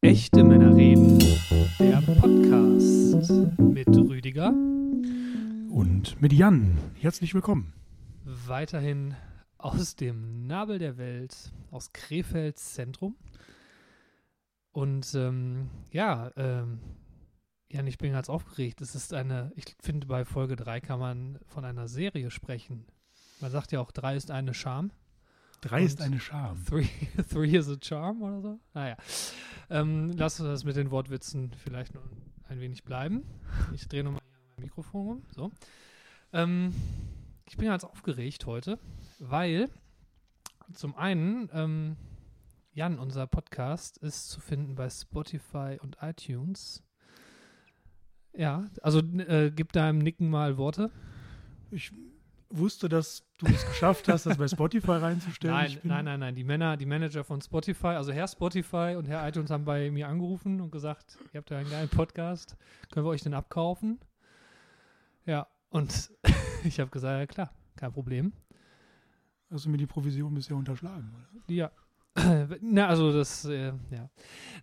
Echte Männer reden, der Podcast mit Rüdiger. Und mit Jan. Herzlich willkommen. Weiterhin aus dem Nabel der Welt, aus Krefelds Zentrum. Und ähm, ja, ähm, Jan, ich bin ganz aufgeregt. Es ist eine, ich finde, bei Folge 3 kann man von einer Serie sprechen. Man sagt ja auch, 3 ist eine Charme. Drei ist Und eine. Three, three is a charm oder so. Naja. Ähm, lass uns das mit den Wortwitzen vielleicht noch ein wenig bleiben. Ich drehe nochmal hier mein Mikrofon rum. So. Ähm, ich bin ganz aufgeregt heute, weil zum einen, ähm, Jan, unser Podcast ist zu finden bei Spotify und iTunes. Ja, also äh, gib deinem Nicken mal Worte. Ich wusste, dass du es geschafft hast, das bei Spotify reinzustellen. Nein, nein, nein, nein. Die Männer, die Manager von Spotify, also Herr Spotify und Herr iTunes haben bei mir angerufen und gesagt, ihr habt ja einen geilen Podcast, können wir euch den abkaufen? Ja, und ich habe gesagt, ja klar, kein Problem. Hast du mir die Provision bisher unterschlagen? Oder? Ja. Na, also das, äh, ja.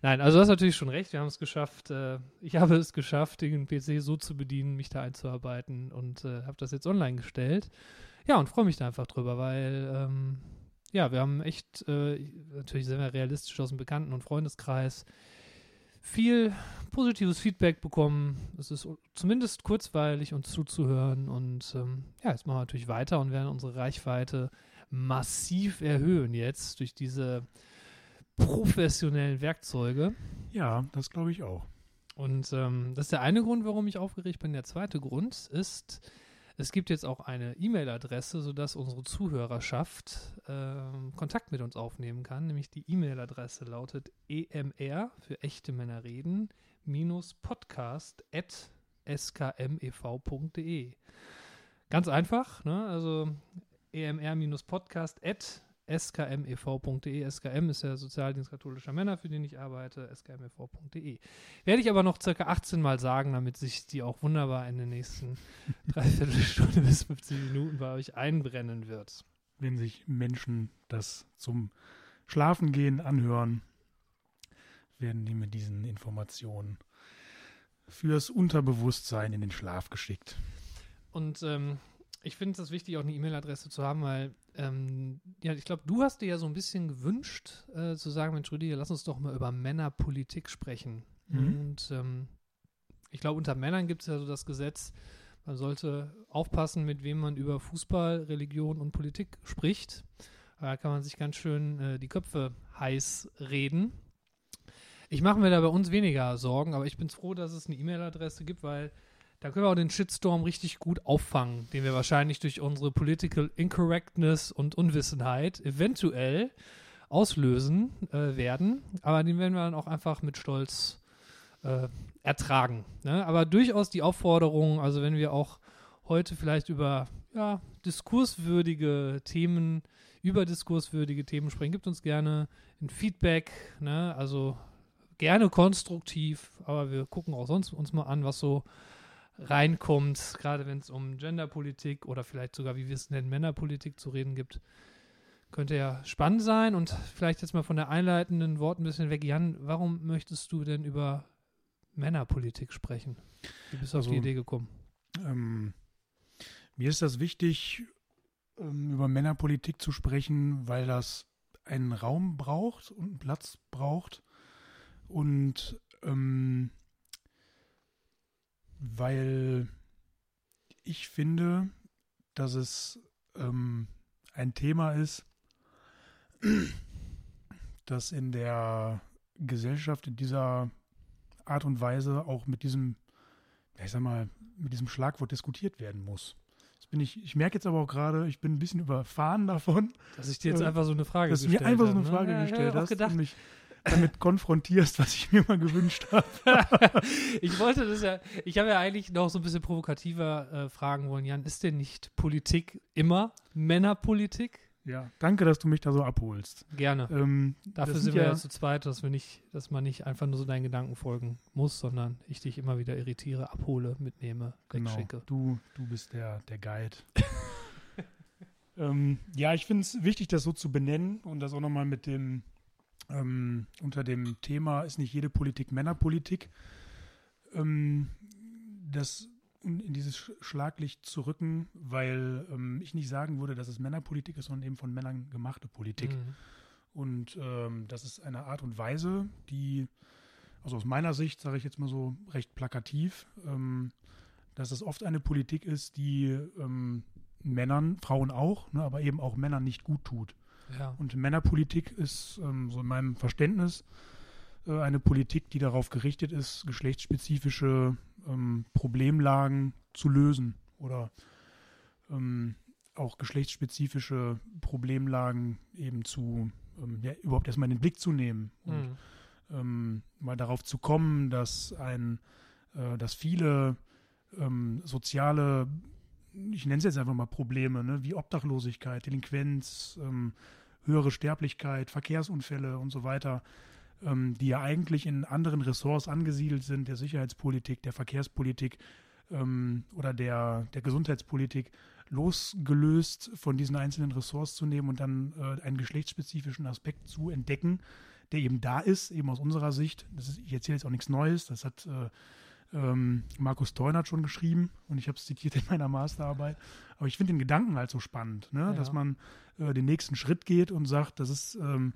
Nein, also du hast natürlich schon recht, wir haben es geschafft, äh, ich habe es geschafft, den PC so zu bedienen, mich da einzuarbeiten und äh, habe das jetzt online gestellt. Ja, und freue mich da einfach drüber, weil, ähm, ja, wir haben echt, äh, natürlich sind wir realistisch aus dem Bekannten- und Freundeskreis, viel positives Feedback bekommen. Es ist zumindest kurzweilig, uns zuzuhören und ähm, ja, jetzt machen wir natürlich weiter und werden unsere Reichweite massiv erhöhen jetzt durch diese professionellen Werkzeuge. Ja, das glaube ich auch. Und ähm, das ist der eine Grund, warum ich aufgeregt bin. Der zweite Grund ist, es gibt jetzt auch eine E-Mail-Adresse, sodass unsere Zuhörerschaft ähm, Kontakt mit uns aufnehmen kann. Nämlich die E-Mail-Adresse lautet emr für echte Männer reden minus podcast at skmev.de. Ganz einfach, ne? Also emr-podcast at skmev.de. SKM ist der Sozialdienst katholischer Männer, für den ich arbeite, skmev.de. Werde ich aber noch circa 18 Mal sagen, damit sich die auch wunderbar in den nächsten Dreiviertelstunde bis 15 Minuten bei euch einbrennen wird. Wenn sich Menschen das zum Schlafengehen anhören, werden die mit diesen Informationen fürs Unterbewusstsein in den Schlaf geschickt. Und ähm, ich finde es wichtig, auch eine E-Mail-Adresse zu haben, weil, ähm, ja, ich glaube, du hast dir ja so ein bisschen gewünscht, äh, zu sagen, Mensch, Rüdiger, lass uns doch mal über Männerpolitik sprechen. Mhm. Und ähm, ich glaube, unter Männern gibt es ja so das Gesetz, man sollte aufpassen, mit wem man über Fußball, Religion und Politik spricht. Da kann man sich ganz schön äh, die Köpfe heiß reden. Ich mache mir da bei uns weniger Sorgen, aber ich bin froh, dass es eine E-Mail-Adresse gibt, weil da können wir auch den Shitstorm richtig gut auffangen, den wir wahrscheinlich durch unsere Political Incorrectness und Unwissenheit eventuell auslösen äh, werden. Aber den werden wir dann auch einfach mit Stolz äh, ertragen. Ne? Aber durchaus die Aufforderung, also wenn wir auch heute vielleicht über ja, diskurswürdige Themen, über diskurswürdige Themen sprechen, gibt uns gerne ein Feedback, ne? also gerne konstruktiv, aber wir gucken auch sonst uns mal an, was so reinkommt, gerade wenn es um Genderpolitik oder vielleicht sogar, wie wir es nennen, Männerpolitik zu reden gibt. Könnte ja spannend sein und vielleicht jetzt mal von der einleitenden Wort ein bisschen weg. Jan, warum möchtest du denn über Männerpolitik sprechen? Wie bist du auf Also- die Idee gekommen? Ähm, mir ist das wichtig, ähm, über Männerpolitik zu sprechen, weil das einen Raum braucht und einen Platz braucht und ähm, weil ich finde, dass es ähm, ein Thema ist, das in der Gesellschaft in dieser Art und Weise auch mit diesem, ja, ich sag mal, mit diesem Schlagwort diskutiert werden muss. Das bin ich, ich merke jetzt aber auch gerade, ich bin ein bisschen überfahren davon, Dass ich dir jetzt äh, einfach so eine Frage dass du mir gestellt einfach so habe, eine ne? Frage Ja, gestellt auch hast gedacht, und mich damit konfrontierst, was ich mir mal gewünscht habe. ich wollte das ja, ich habe ja eigentlich noch so ein bisschen provokativer äh, fragen wollen, Jan, ist denn nicht Politik immer Männerpolitik? Ja, danke, dass du mich da so abholst. Gerne. Ähm, Dafür sind wir ja, ja zu zweit, dass wir nicht, dass man nicht einfach nur so deinen Gedanken folgen muss, sondern ich dich immer wieder irritiere, abhole, mitnehme, genau, wegschicke. du, du bist der, der Guide. Ähm, ja, ich finde es wichtig, das so zu benennen und das auch nochmal mit dem, ähm, unter dem Thema ist nicht jede Politik Männerpolitik, ähm, das in dieses Schlaglicht zu rücken, weil ähm, ich nicht sagen würde, dass es Männerpolitik ist, sondern eben von Männern gemachte Politik. Mhm. Und ähm, das ist eine Art und Weise, die, also aus meiner Sicht, sage ich jetzt mal so recht plakativ, ähm, dass es oft eine Politik ist, die ähm, Männern, Frauen auch, ne, aber eben auch Männern nicht gut tut. Ja. Und Männerpolitik ist, ähm, so in meinem Verständnis, äh, eine Politik, die darauf gerichtet ist, geschlechtsspezifische ähm, Problemlagen zu lösen oder ähm, auch geschlechtsspezifische Problemlagen eben zu, ähm, ja, überhaupt erstmal in den Blick zu nehmen und mhm. Ähm, mal darauf zu kommen, dass ein, äh, dass viele ähm, soziale ich nenne es jetzt einfach mal Probleme, ne, wie Obdachlosigkeit, Delinquenz, ähm, höhere Sterblichkeit, Verkehrsunfälle und so weiter, ähm, die ja eigentlich in anderen Ressorts angesiedelt sind, der Sicherheitspolitik, der Verkehrspolitik ähm, oder der, der Gesundheitspolitik, losgelöst von diesen einzelnen Ressorts zu nehmen und dann äh, einen geschlechtsspezifischen Aspekt zu entdecken, der eben da ist, eben aus unserer Sicht. Das ist, ich erzähle jetzt auch nichts Neues, das hat äh, ähm, Markus Theuner hat schon geschrieben und ich habe es zitiert in meiner Masterarbeit. Aber ich finde den Gedanken halt so spannend, ne? Ja. dass man äh, den nächsten Schritt geht und sagt, das ist, ähm,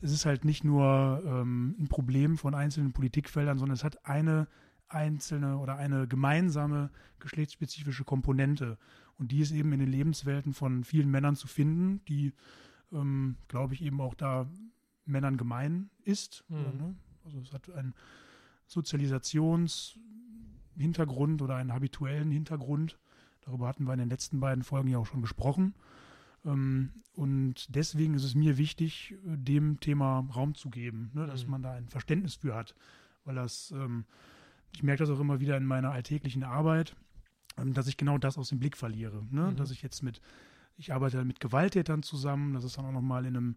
es ist halt nicht nur ähm, ein Problem von einzelnen Politikfeldern, sondern es hat eine einzelne oder eine gemeinsame geschlechtsspezifische Komponente. Und die ist eben in den Lebenswelten von vielen Männern zu finden, die, ähm, glaube ich, eben auch da Männern gemein ist. Mhm. Oder, ne? Also es hat ein Sozialisationshintergrund oder einen habituellen Hintergrund. Darüber hatten wir in den letzten beiden Folgen ja auch schon gesprochen. Ähm, und deswegen ist es mir wichtig, dem Thema Raum zu geben, ne, dass mhm. man da ein Verständnis für hat. Weil das, ähm, ich merke das auch immer wieder in meiner alltäglichen Arbeit, ähm, dass ich genau das aus dem Blick verliere. Ne? Mhm. Dass ich jetzt mit, ich arbeite mit Gewalttätern zusammen, das ist dann auch nochmal in einem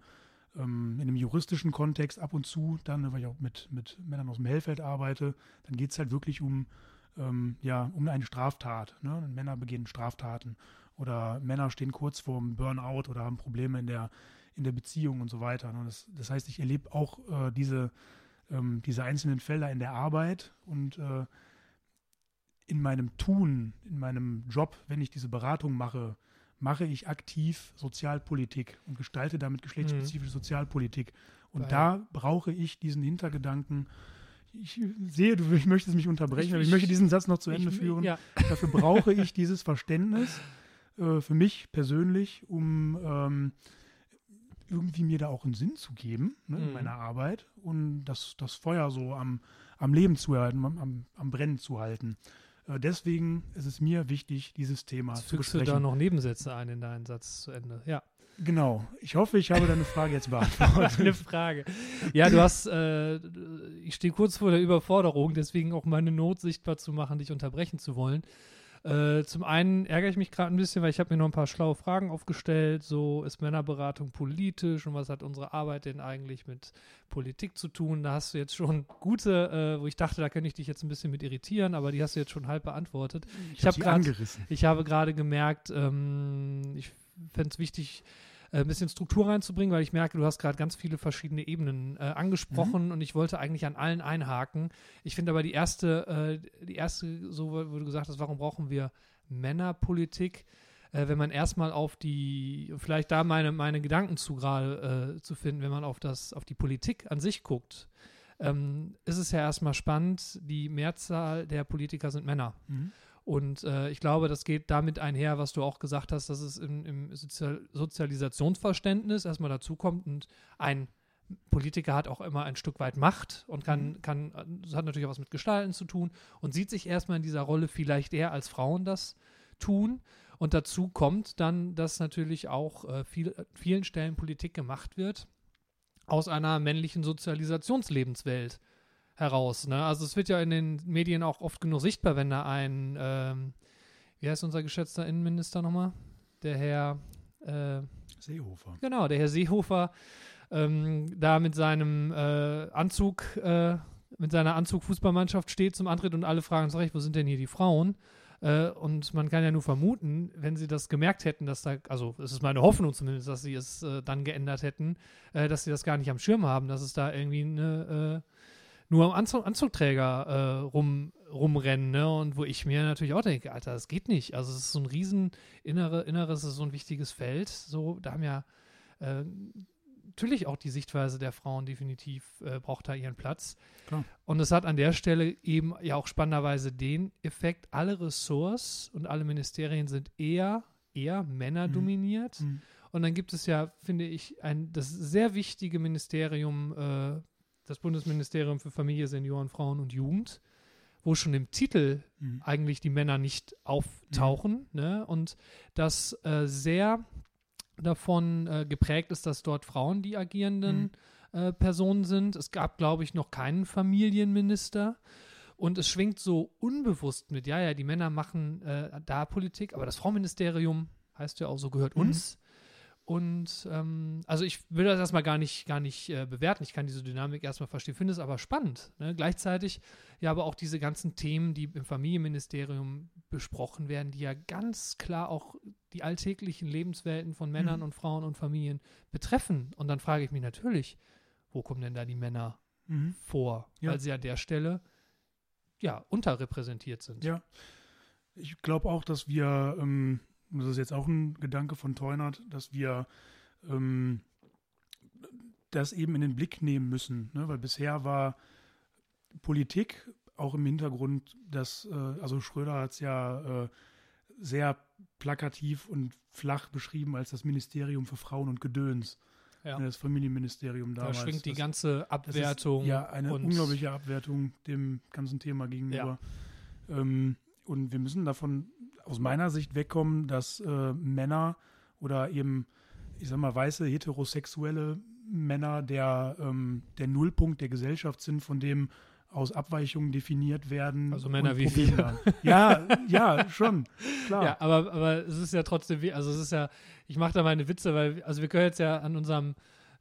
ähm, in einem juristischen Kontext ab und zu, dann, weil ich auch mit, mit Männern aus dem Hellfeld arbeite, dann geht es halt wirklich um, ähm, ja, um eine Straftat. Ne? Männer begehen Straftaten oder Männer stehen kurz vorm Burnout oder haben Probleme in der, in der Beziehung und so weiter. Ne? Das, das heißt, ich erlebe auch äh, diese, ähm, diese einzelnen Felder in der Arbeit und äh, in meinem Tun, in meinem Job, wenn ich diese Beratung mache, mache ich aktiv Sozialpolitik und gestalte damit geschlechtsspezifische mhm. Sozialpolitik. Und Weil. da brauche ich diesen Hintergedanken. Ich sehe, du möchtest mich unterbrechen, ich, aber ich, möchte diesen Satz noch zu Ende ich, führen. Ja. Dafür brauche ich dieses Verständnis äh, für mich persönlich, um ähm, irgendwie mir da auch einen Sinn zu geben ne, mhm. in meiner Arbeit und das, das Feuer so am, am Leben zu halten, am, am Brennen zu halten. Äh, deswegen ist es mir wichtig, dieses Thema Jetzt zu besprechen. du da noch Nebensätze ein in deinen Satz zu Ende. Ja. Genau. Ich hoffe, ich habe deine Frage jetzt beantwortet. Eine Frage. Ja, du hast, äh, ich stehe kurz vor der Überforderung, deswegen auch meine Not sichtbar zu machen, dich unterbrechen zu wollen. Äh, zum einen ärgere ich mich gerade ein bisschen, weil ich habe mir noch ein paar schlaue Fragen aufgestellt. So ist Männerberatung politisch und was hat unsere Arbeit denn eigentlich mit Politik zu tun? Da hast du jetzt schon gute, äh, wo ich dachte, da könnte ich dich jetzt ein bisschen mit irritieren, aber die hast du jetzt schon halb beantwortet. Ich, ich habe gerade, ich habe gerade gemerkt, ähm, ich fände es wichtig, ein bisschen Struktur reinzubringen, weil ich merke, du hast gerade ganz viele verschiedene Ebenen äh, angesprochen mhm. und ich wollte eigentlich an allen einhaken. Ich finde aber die erste, äh, die erste, so wo du gesagt hast, warum brauchen wir Männerpolitik? Äh, wenn man erstmal auf die, vielleicht da meine, meine Gedanken zu gerade äh, zu finden, wenn man auf das, auf die Politik an sich guckt, ähm, ist es ja erstmal spannend, die Mehrzahl der Politiker sind Männer. Mhm. Und äh, ich glaube, das geht damit einher, was du auch gesagt hast, dass es im, im Sozial Sozialisationsverständnis erstmal dazukommt und ein Politiker hat auch immer ein Stück weit Macht und kann, mhm. kann, das hat natürlich auch was mit Gestalten zu tun und sieht sich erstmal in dieser Rolle vielleicht eher als Frauen das tun. Und dazu kommt dann, dass natürlich auch äh, viel, vielen Stellen Politik gemacht wird aus einer männlichen Sozialisationslebenswelt heraus. Ne? Also es wird ja in den Medien auch oft genug sichtbar, wenn da ein, ähm, wie heißt unser geschätzter Innenminister nochmal? Der Herr äh, Seehofer. Genau, der Herr Seehofer ähm, da mit seinem äh, Anzug, äh, mit seiner Anzug-Fußballmannschaft steht zum Antritt und alle fragen sich, wo sind denn hier die Frauen? Äh, und man kann ja nur vermuten, wenn sie das gemerkt hätten, dass da, also es ist meine Hoffnung zumindest, dass sie es äh, dann geändert hätten, äh, dass sie das gar nicht am Schirm haben, dass es da irgendwie eine, nur am Anzug, Anzugträger äh, rum, rumrennen, ne? Und wo ich mir natürlich auch denke, Alter, das geht nicht. Also es ist so ein riesen innere, inneres, ist so ein wichtiges Feld. So, da haben ja äh, natürlich auch die Sichtweise der Frauen definitiv äh, braucht da ihren Platz. Klar. Und es hat an der Stelle eben ja auch spannenderweise den Effekt, alle Ressorts und alle Ministerien sind eher, eher männerdominiert. Mhm. Und dann gibt es ja, finde ich, ein das sehr wichtige Ministerium, äh, das Bundesministerium für Familie, Senioren, Frauen und Jugend, wo schon im Titel Mhm. eigentlich die Männer nicht auftauchen. Ne? Und das äh, sehr davon äh, geprägt ist, dass dort Frauen die agierenden äh, Personen sind. Es gab, glaube ich, noch keinen Familienminister. Und es schwingt so unbewusst mit, ja, ja, die Männer machen äh, da Politik, aber das Frauenministerium heißt ja auch so, gehört Mhm. uns. Und ähm, also ich will das erstmal gar nicht, gar nicht äh, bewerten. Ich kann diese Dynamik erstmal verstehen, finde es aber spannend. Ne? Gleichzeitig ja aber auch diese ganzen Themen, die im Familienministerium besprochen werden, die ja ganz klar auch die alltäglichen Lebenswelten von Männern Mhm. und Frauen und Familien betreffen. Und dann frage ich mich natürlich, wo kommen denn da die Männer Mhm. vor? Ja. Weil sie an der Stelle ja unterrepräsentiert sind. Ja. Ich glaube auch, dass wir, ähm, das ist jetzt auch ein Gedanke von Teunert, dass wir ähm, das eben in den Blick nehmen müssen. Ne? Weil bisher war Politik auch im Hintergrund, dass, äh, also Schröder hat es ja äh, sehr plakativ und flach beschrieben als das Ministerium für Frauen und Gedöns. Ja. Das Familienministerium Da damals. schwingt die Das- ganze Abwertung. Ist, ja, eine unglaubliche Abwertung dem ganzen Thema gegenüber. Ähm, und wir müssen davon aus meiner Sicht wegkommen, dass äh, Männer oder eben, ich sag mal, weiße, heterosexuelle Männer der, ähm, der Nullpunkt der Gesellschaft sind, von dem aus Abweichungen definiert werden. Also Männer wie Probleme wir. Ja, ja, schon. Klar. Ja, aber, aber es ist ja trotzdem, also es ist ja, ich mache da meine Witze, weil, also wir können jetzt ja an unserem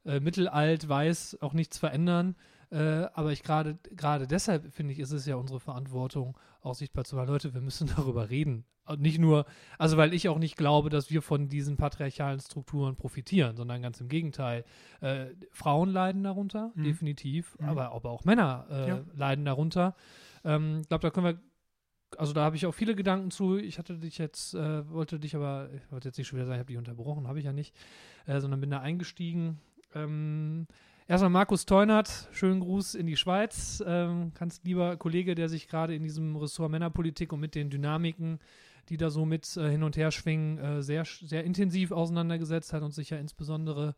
äh, Mittelalt, Weiß auch nichts verändern. Äh, aber ich gerade, gerade deshalb finde ich, ist es ja unsere Verantwortung, auch sichtbar zu machen. Leute, wir müssen darüber reden. Und nicht nur, also weil ich auch nicht glaube, dass wir von diesen patriarchalen Strukturen profitieren, sondern ganz im Gegenteil. Äh, Frauen leiden darunter, Mhm. definitiv, Mhm. aber, aber auch Männer äh, Ja. leiden darunter. Ähm, Ich glaube, da können wir also da habe ich auch viele Gedanken zu. Ich hatte dich jetzt, äh, wollte dich aber, ich wollte jetzt nicht schon wieder sagen, ich habe dich unterbrochen, habe ich ja nicht, äh, sondern bin da eingestiegen. Ähm, erstmal Markus Teunert, schönen Gruß in die Schweiz. Ähm, ganz lieber Kollege, der sich gerade in diesem Ressort Männerpolitik und mit den Dynamiken, die da so mit äh, hin und her schwingen, äh, sehr, sehr intensiv auseinandergesetzt hat und sich ja insbesondere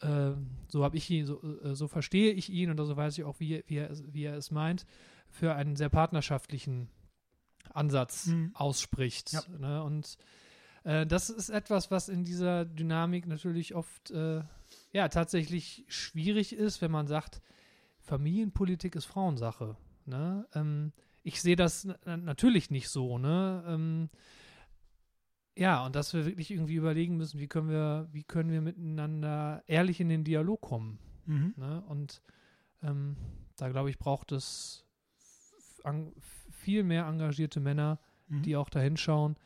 äh, so habe ich ihn, so, äh, so verstehe ich ihn und so weiß ich auch, wie, wie, er, es- wie er es meint, für einen sehr partnerschaftlichen Ansatz Mhm. ausspricht. Ja. Ne? Und äh, das ist etwas, was in dieser Dynamik natürlich oft äh, ja tatsächlich schwierig ist, wenn man sagt, Familienpolitik ist Frauensache. Ne? Ähm, ich sehe das na- natürlich nicht so. Ne? Ähm, ja, und dass wir wirklich irgendwie überlegen müssen, wie können wir, wie können wir miteinander ehrlich in den Dialog kommen. Mhm. Ne? Und ähm, da glaube ich, braucht es viel mehr engagierte Männer, Mhm. die auch da hinschauen.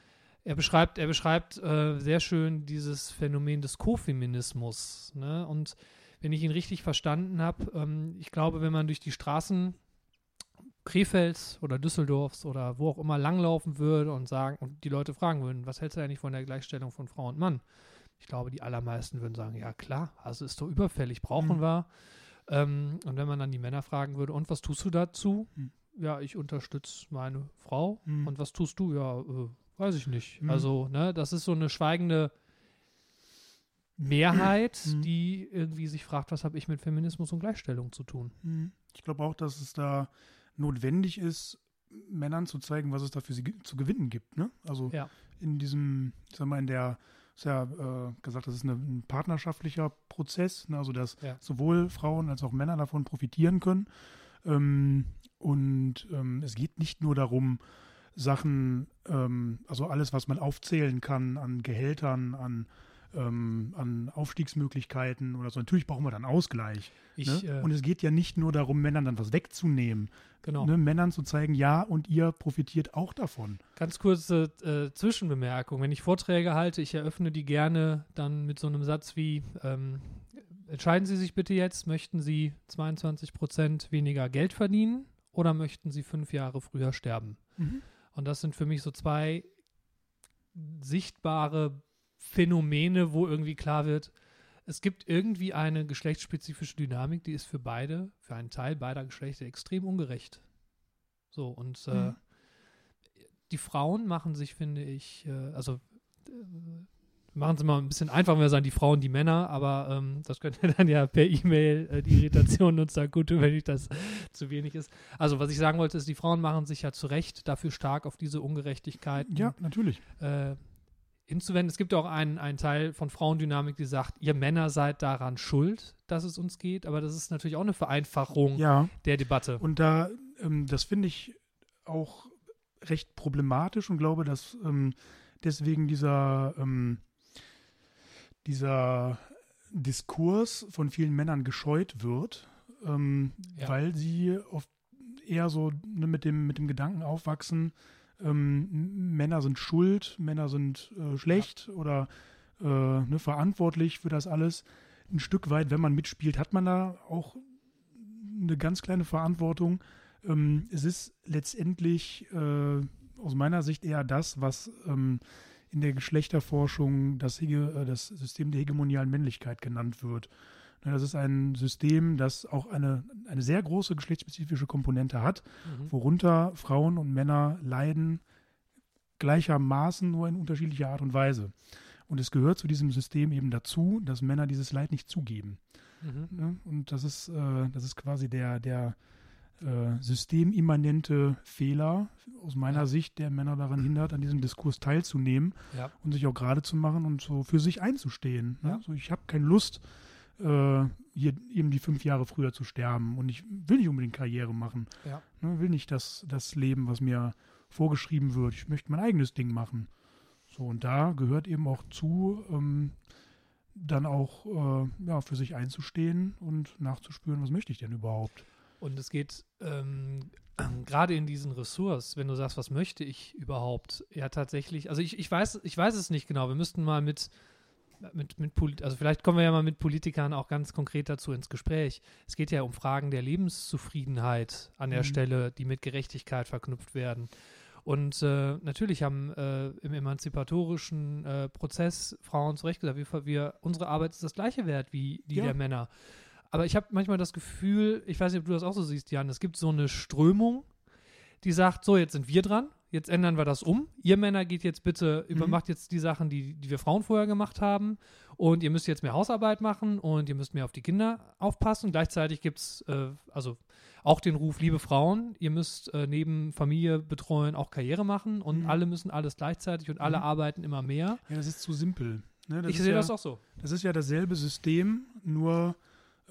Er beschreibt, er beschreibt äh, sehr schön dieses Phänomen des Co-Feminismus. Ne? Und wenn ich ihn richtig verstanden habe, ähm, ich glaube, wenn man durch die Straßen Krefelds oder Düsseldorfs oder wo auch immer langlaufen würde und sagen und die Leute fragen würden, was hältst du eigentlich von der Gleichstellung von Frau und Mann? Ich glaube, die allermeisten würden sagen, ja klar, also ist doch überfällig, brauchen Mhm. wir. Ähm, und wenn man dann die Männer fragen würde, und was tust du dazu? Mhm. Ja, ich unterstütze meine Frau. Mhm. Und was tust du? Ja, äh, weiß ich nicht. Mhm. Also, ne, das ist so eine schweigende Mehrheit, Mhm. die irgendwie sich fragt, was habe ich mit Feminismus und Gleichstellung zu tun? Mhm. Ich glaube auch, dass es da notwendig ist, Männern zu zeigen, was es da für sie zu gewinnen gibt. Ne? Also Ja. in diesem, ich sag mal, in der, ist ja äh, gesagt, das ist eine, ein partnerschaftlicher Prozess, ne? also dass Ja. sowohl Frauen als auch Männer davon profitieren können. Ähm, und ähm, es geht nicht nur darum, Sachen, ähm, also alles, was man aufzählen kann an Gehältern, an ähm, an Aufstiegsmöglichkeiten oder so. Natürlich brauchen wir dann Ausgleich. Ich, ne? äh, Und es geht ja nicht nur darum, Männern dann was wegzunehmen. genau. Ne? Männern zu zeigen, ja, und ihr profitiert auch davon. Ganz kurze äh, Zwischenbemerkung. Wenn ich Vorträge halte, ich eröffne die gerne dann mit so einem Satz wie, ähm, entscheiden Sie sich bitte jetzt, möchten Sie 22 Prozent weniger Geld verdienen oder möchten Sie fünf Jahre früher sterben? Und das sind für mich so zwei sichtbare Phänomene, wo irgendwie klar wird, es gibt irgendwie eine geschlechtsspezifische Dynamik, die ist für beide, für einen Teil beider Geschlechter extrem ungerecht. So, und äh, Mhm. die Frauen machen sich, finde ich, äh, also äh, machen es mal ein bisschen einfacher, wenn wir sagen, die Frauen, die Männer, aber ähm, das könnt ihr dann ja per E-Mail äh, die Irritation uns da gut tun, wenn ich das zu wenig ist. Also, was ich sagen wollte, ist, die Frauen machen sich ja zu Recht dafür stark auf diese Ungerechtigkeiten Ja, natürlich. äh, hinzuwenden. Es gibt auch einen, einen Teil von Frauendynamik, die sagt, ihr Männer seid daran schuld, dass es uns geht, aber das ist natürlich auch eine Vereinfachung Ja. der Debatte. Und da, ähm, das finde ich auch recht problematisch und glaube, dass ähm, deswegen dieser, ähm, dieser Diskurs von vielen Männern gescheut wird, ähm, Ja. weil sie oft eher so ne, mit, dem, mit dem Gedanken aufwachsen, ähm, Männer sind schuld, Männer sind äh, schlecht oder äh, ne, verantwortlich für das alles. Ein Stück weit, wenn man mitspielt, hat man da auch eine ganz kleine Verantwortung. Ähm, es ist letztendlich äh, aus meiner Sicht eher das, was ähm, in der Geschlechterforschung das, Hege, äh, das System der hegemonialen Männlichkeit genannt wird. Ne, Das ist ein System, das auch eine, eine sehr große geschlechtsspezifische Komponente hat, Mhm. worunter Frauen und Männer leiden gleichermaßen, nur in unterschiedlicher Art und Weise. Und es gehört zu diesem System eben dazu, dass Männer dieses Leid nicht zugeben. Mhm. Ne? Und das ist, äh, das ist quasi der, der äh, systemimmanente Fehler aus meiner Ja. Sicht, der Männer daran hindert, an diesem Diskurs teilzunehmen Ja. und sich auch gerade zu machen und so für sich einzustehen. Ne? Ja. So, ich habe keine Lust, äh, hier eben die fünf Jahre früher zu sterben und ich will nicht unbedingt Karriere machen. Ne? Will nicht das, das Leben, was mir vorgeschrieben wird. Ich möchte mein eigenes Ding machen. So, und da gehört eben auch zu, ähm, dann auch äh, ja, für sich einzustehen und nachzuspüren, was möchte ich denn überhaupt. Und es geht ähm, gerade in diesen Ressorts, wenn du sagst, was möchte ich überhaupt, ja tatsächlich, also ich, ich weiß, ich weiß es nicht genau. Wir müssten mal mit, mit, mit Polit also vielleicht kommen wir ja mal mit Politikern auch ganz konkret dazu ins Gespräch. Es geht ja um Fragen der Lebenszufriedenheit an der Mhm. Stelle, die mit Gerechtigkeit verknüpft werden. Und äh, natürlich haben äh, im emanzipatorischen äh, Prozess Frauen zu Recht gesagt, wir, wir, unsere Arbeit ist das gleiche wert wie die Ja. der Männer. Aber ich habe manchmal das Gefühl, ich weiß nicht, ob du das auch so siehst, Jan, es gibt so eine Strömung, die sagt, so, jetzt sind wir dran, jetzt ändern wir das um. Ihr Männer geht jetzt bitte, übermacht jetzt die Sachen, die, die wir Frauen vorher gemacht haben und ihr müsst jetzt mehr Hausarbeit machen und ihr müsst mehr auf die Kinder aufpassen. Gleichzeitig gibt es äh, also auch den Ruf, liebe Frauen, ihr müsst äh, neben Familie betreuen auch Karriere machen und Mhm. alle müssen alles gleichzeitig und alle Mhm. arbeiten immer mehr. Ja, das ist zu simpel. Ne? Ich sehe ja, das auch so. Das ist ja dasselbe System, nur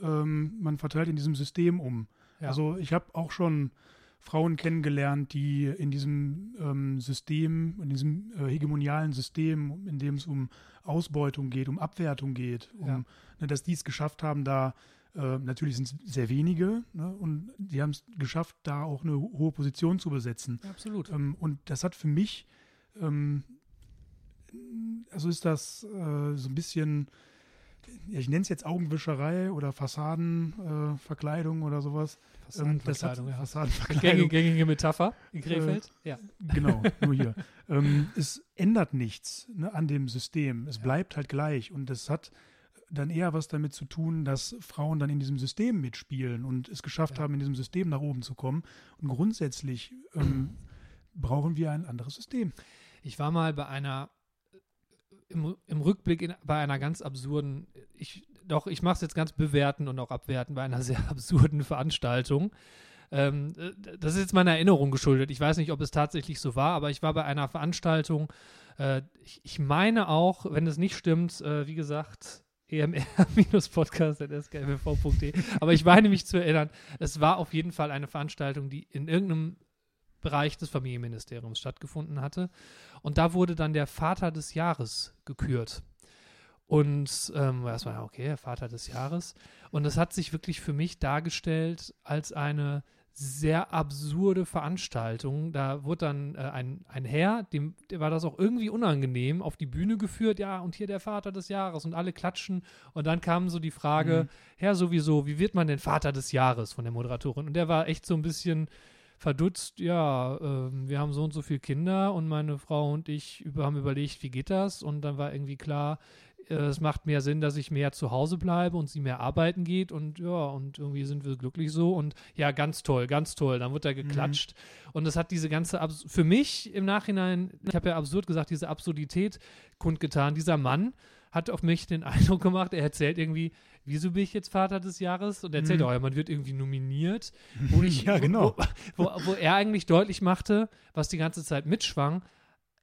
ähm, man verteilt in diesem System um. Ja. Also ich habe auch schon Frauen kennengelernt, die in diesem ähm, System, in diesem äh, hegemonialen System, in dem es um Ausbeutung geht, um Abwertung geht, um, Ja. ne, dass die es geschafft haben, da äh, natürlich sind es sehr wenige ne, und die haben es geschafft, da auch eine ho- hohe Position zu besetzen. Ja, absolut. Ähm, und das hat für mich, ähm, also ist das äh, so ein bisschen, ich nenne es jetzt Augenwischerei oder Fassadenverkleidung äh, oder sowas. Ähm, das hat Fassadenverkleidung, ja. Fassadenverkleidung. Gängige, gängige Metapher in Krefeld. ja. Genau, nur hier. ähm, es ändert nichts ne, an dem System. Es Ja. bleibt halt gleich. Und es hat dann eher was damit zu tun, dass Frauen dann in diesem System mitspielen und es geschafft Ja. haben, in diesem System nach oben zu kommen. Und grundsätzlich ähm, brauchen wir ein anderes System. Ich war mal bei einer, im, im Rückblick in, bei einer ganz absurden, ich, doch, ich mache es jetzt ganz bewerten und auch abwerten, bei einer sehr absurden Veranstaltung. Ähm, äh, das ist jetzt meiner Erinnerung geschuldet. Ich weiß nicht, ob es tatsächlich so war, aber ich war bei einer Veranstaltung, äh, ich, ich meine auch, wenn es nicht stimmt, äh, wie gesagt, emr-podcast.skfv.de. Aber ich meine mich zu erinnern, es war auf jeden Fall eine Veranstaltung, die in irgendeinem Bereich des Familienministeriums stattgefunden hatte. Und da wurde dann der Vater des Jahres gekürt. Und ähm, erstmal, okay, der Vater des Jahres. Und das hat sich wirklich für mich dargestellt als eine sehr absurde Veranstaltung. Da wurde dann äh, ein, ein Herr, dem, dem war das auch irgendwie unangenehm, auf die Bühne geführt, ja, und hier der Vater des Jahres und alle klatschen. Und dann kam so die Frage, mhm. Herr sowieso, wie wird man denn Vater des Jahres von der Moderatorin? Und der war echt so ein bisschen verdutzt, ja, äh, wir haben so und so viele Kinder und meine Frau und ich über, haben überlegt, wie geht das? Und dann war irgendwie klar, äh, es macht mehr Sinn, dass ich mehr zu Hause bleibe und sie mehr arbeiten geht und ja, und irgendwie sind wir glücklich so und ja, ganz toll, ganz toll. Dann wird da geklatscht mhm. und es hat diese ganze, Abs für mich im Nachhinein, ich habe ja absurd gesagt, diese Absurdität kundgetan. Dieser Mann hat auf mich den Eindruck gemacht, er erzählt irgendwie, wieso bin ich jetzt Vater des Jahres? Und er erzählt mhm. auch, ja, man wird irgendwie nominiert. Wo ich, ja, genau. Wo, wo, wo, er eigentlich deutlich machte, was die ganze Zeit mitschwang,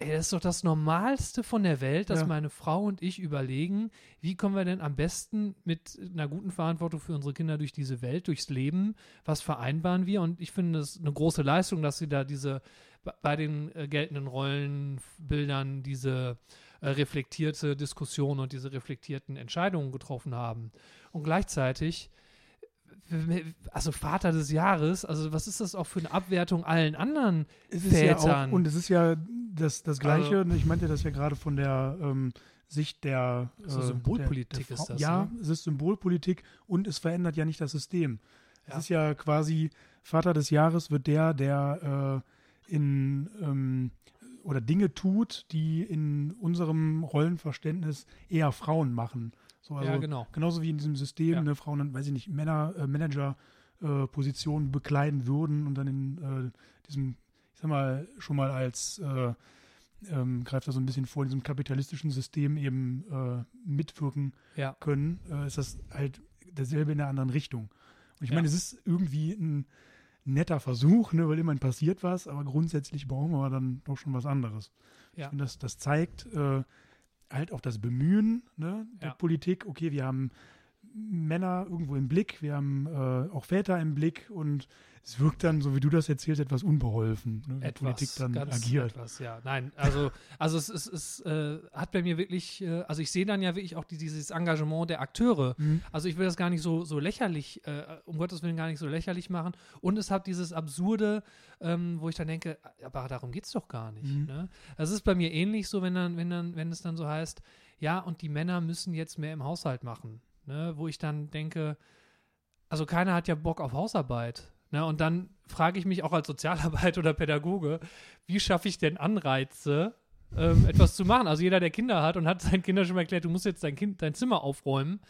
Ey, das ist doch das Normalste von der Welt, dass ja. meine Frau und ich überlegen, wie kommen wir denn am besten mit einer guten Verantwortung für unsere Kinder durch diese Welt, durchs Leben, was vereinbaren wir? Und ich finde es eine große Leistung, dass sie da diese, bei den äh, geltenden Rollenbildern diese äh, reflektierte Diskussion und diese reflektierten Entscheidungen getroffen haben. Und gleichzeitig also Vater des Jahres, also was ist das auch für eine Abwertung allen anderen es Vätern? Ja auch, und es ist ja das, das Gleiche, also, ich meinte das ja gerade von der ähm, Sicht der so äh, Symbolpolitik der, der ist das. Ja, ne? es ist Symbolpolitik und es verändert ja nicht das System. Ja. Es ist ja quasi, Vater des Jahres wird der, der äh, in ähm, oder Dinge tut, die in unserem Rollenverständnis eher Frauen machen. So, also ja, genau. Genauso wie in diesem System, ja. ne, Frauen dann, weiß ich nicht, Männer, äh, Manager-Positionen äh, bekleiden würden und dann in äh, diesem, ich sag mal, schon mal als äh, ähm, greift da so ein bisschen vor, in diesem kapitalistischen System eben äh, mitwirken ja. können, äh, ist das halt dasselbe in einer anderen Richtung. Und ich ja. meine, es ist irgendwie ein netter Versuch, ne, weil immerhin passiert was, aber grundsätzlich brauchen wir dann doch schon was anderes. Ja. Ich finde, das, das zeigt, äh, halt auch das Bemühen ne, der ja. Politik. Okay, wir haben Männer irgendwo im Blick, wir haben äh, auch Väter im Blick und es wirkt dann, so wie du das erzählst, etwas unbeholfen, ne, wie etwas, Politik dann agiert. Etwas, ja. Nein, also, also es, es, es äh, hat bei mir wirklich, äh, also ich sehe dann ja wirklich auch die, dieses Engagement der Akteure. Mhm. Also ich will das gar nicht so, so lächerlich, äh, um Gottes Willen gar nicht so lächerlich machen. Und es hat dieses Absurde, ähm, wo ich dann denke, aber darum geht es doch gar nicht. Mhm. Ne? Das ist bei mir ähnlich so, wenn dann, wenn dann, wenn es dann so heißt, ja, und die Männer müssen jetzt mehr im Haushalt machen. Ne? Wo ich dann denke, also keiner hat ja Bock auf Hausarbeit. Ne, und dann frage ich mich auch als Sozialarbeit oder Pädagoge, wie schaffe ich denn Anreize, ähm, etwas zu machen? Also jeder, der Kinder hat und hat seinen Kindern schon mal erklärt, du musst jetzt dein Kind, dein Zimmer aufräumen.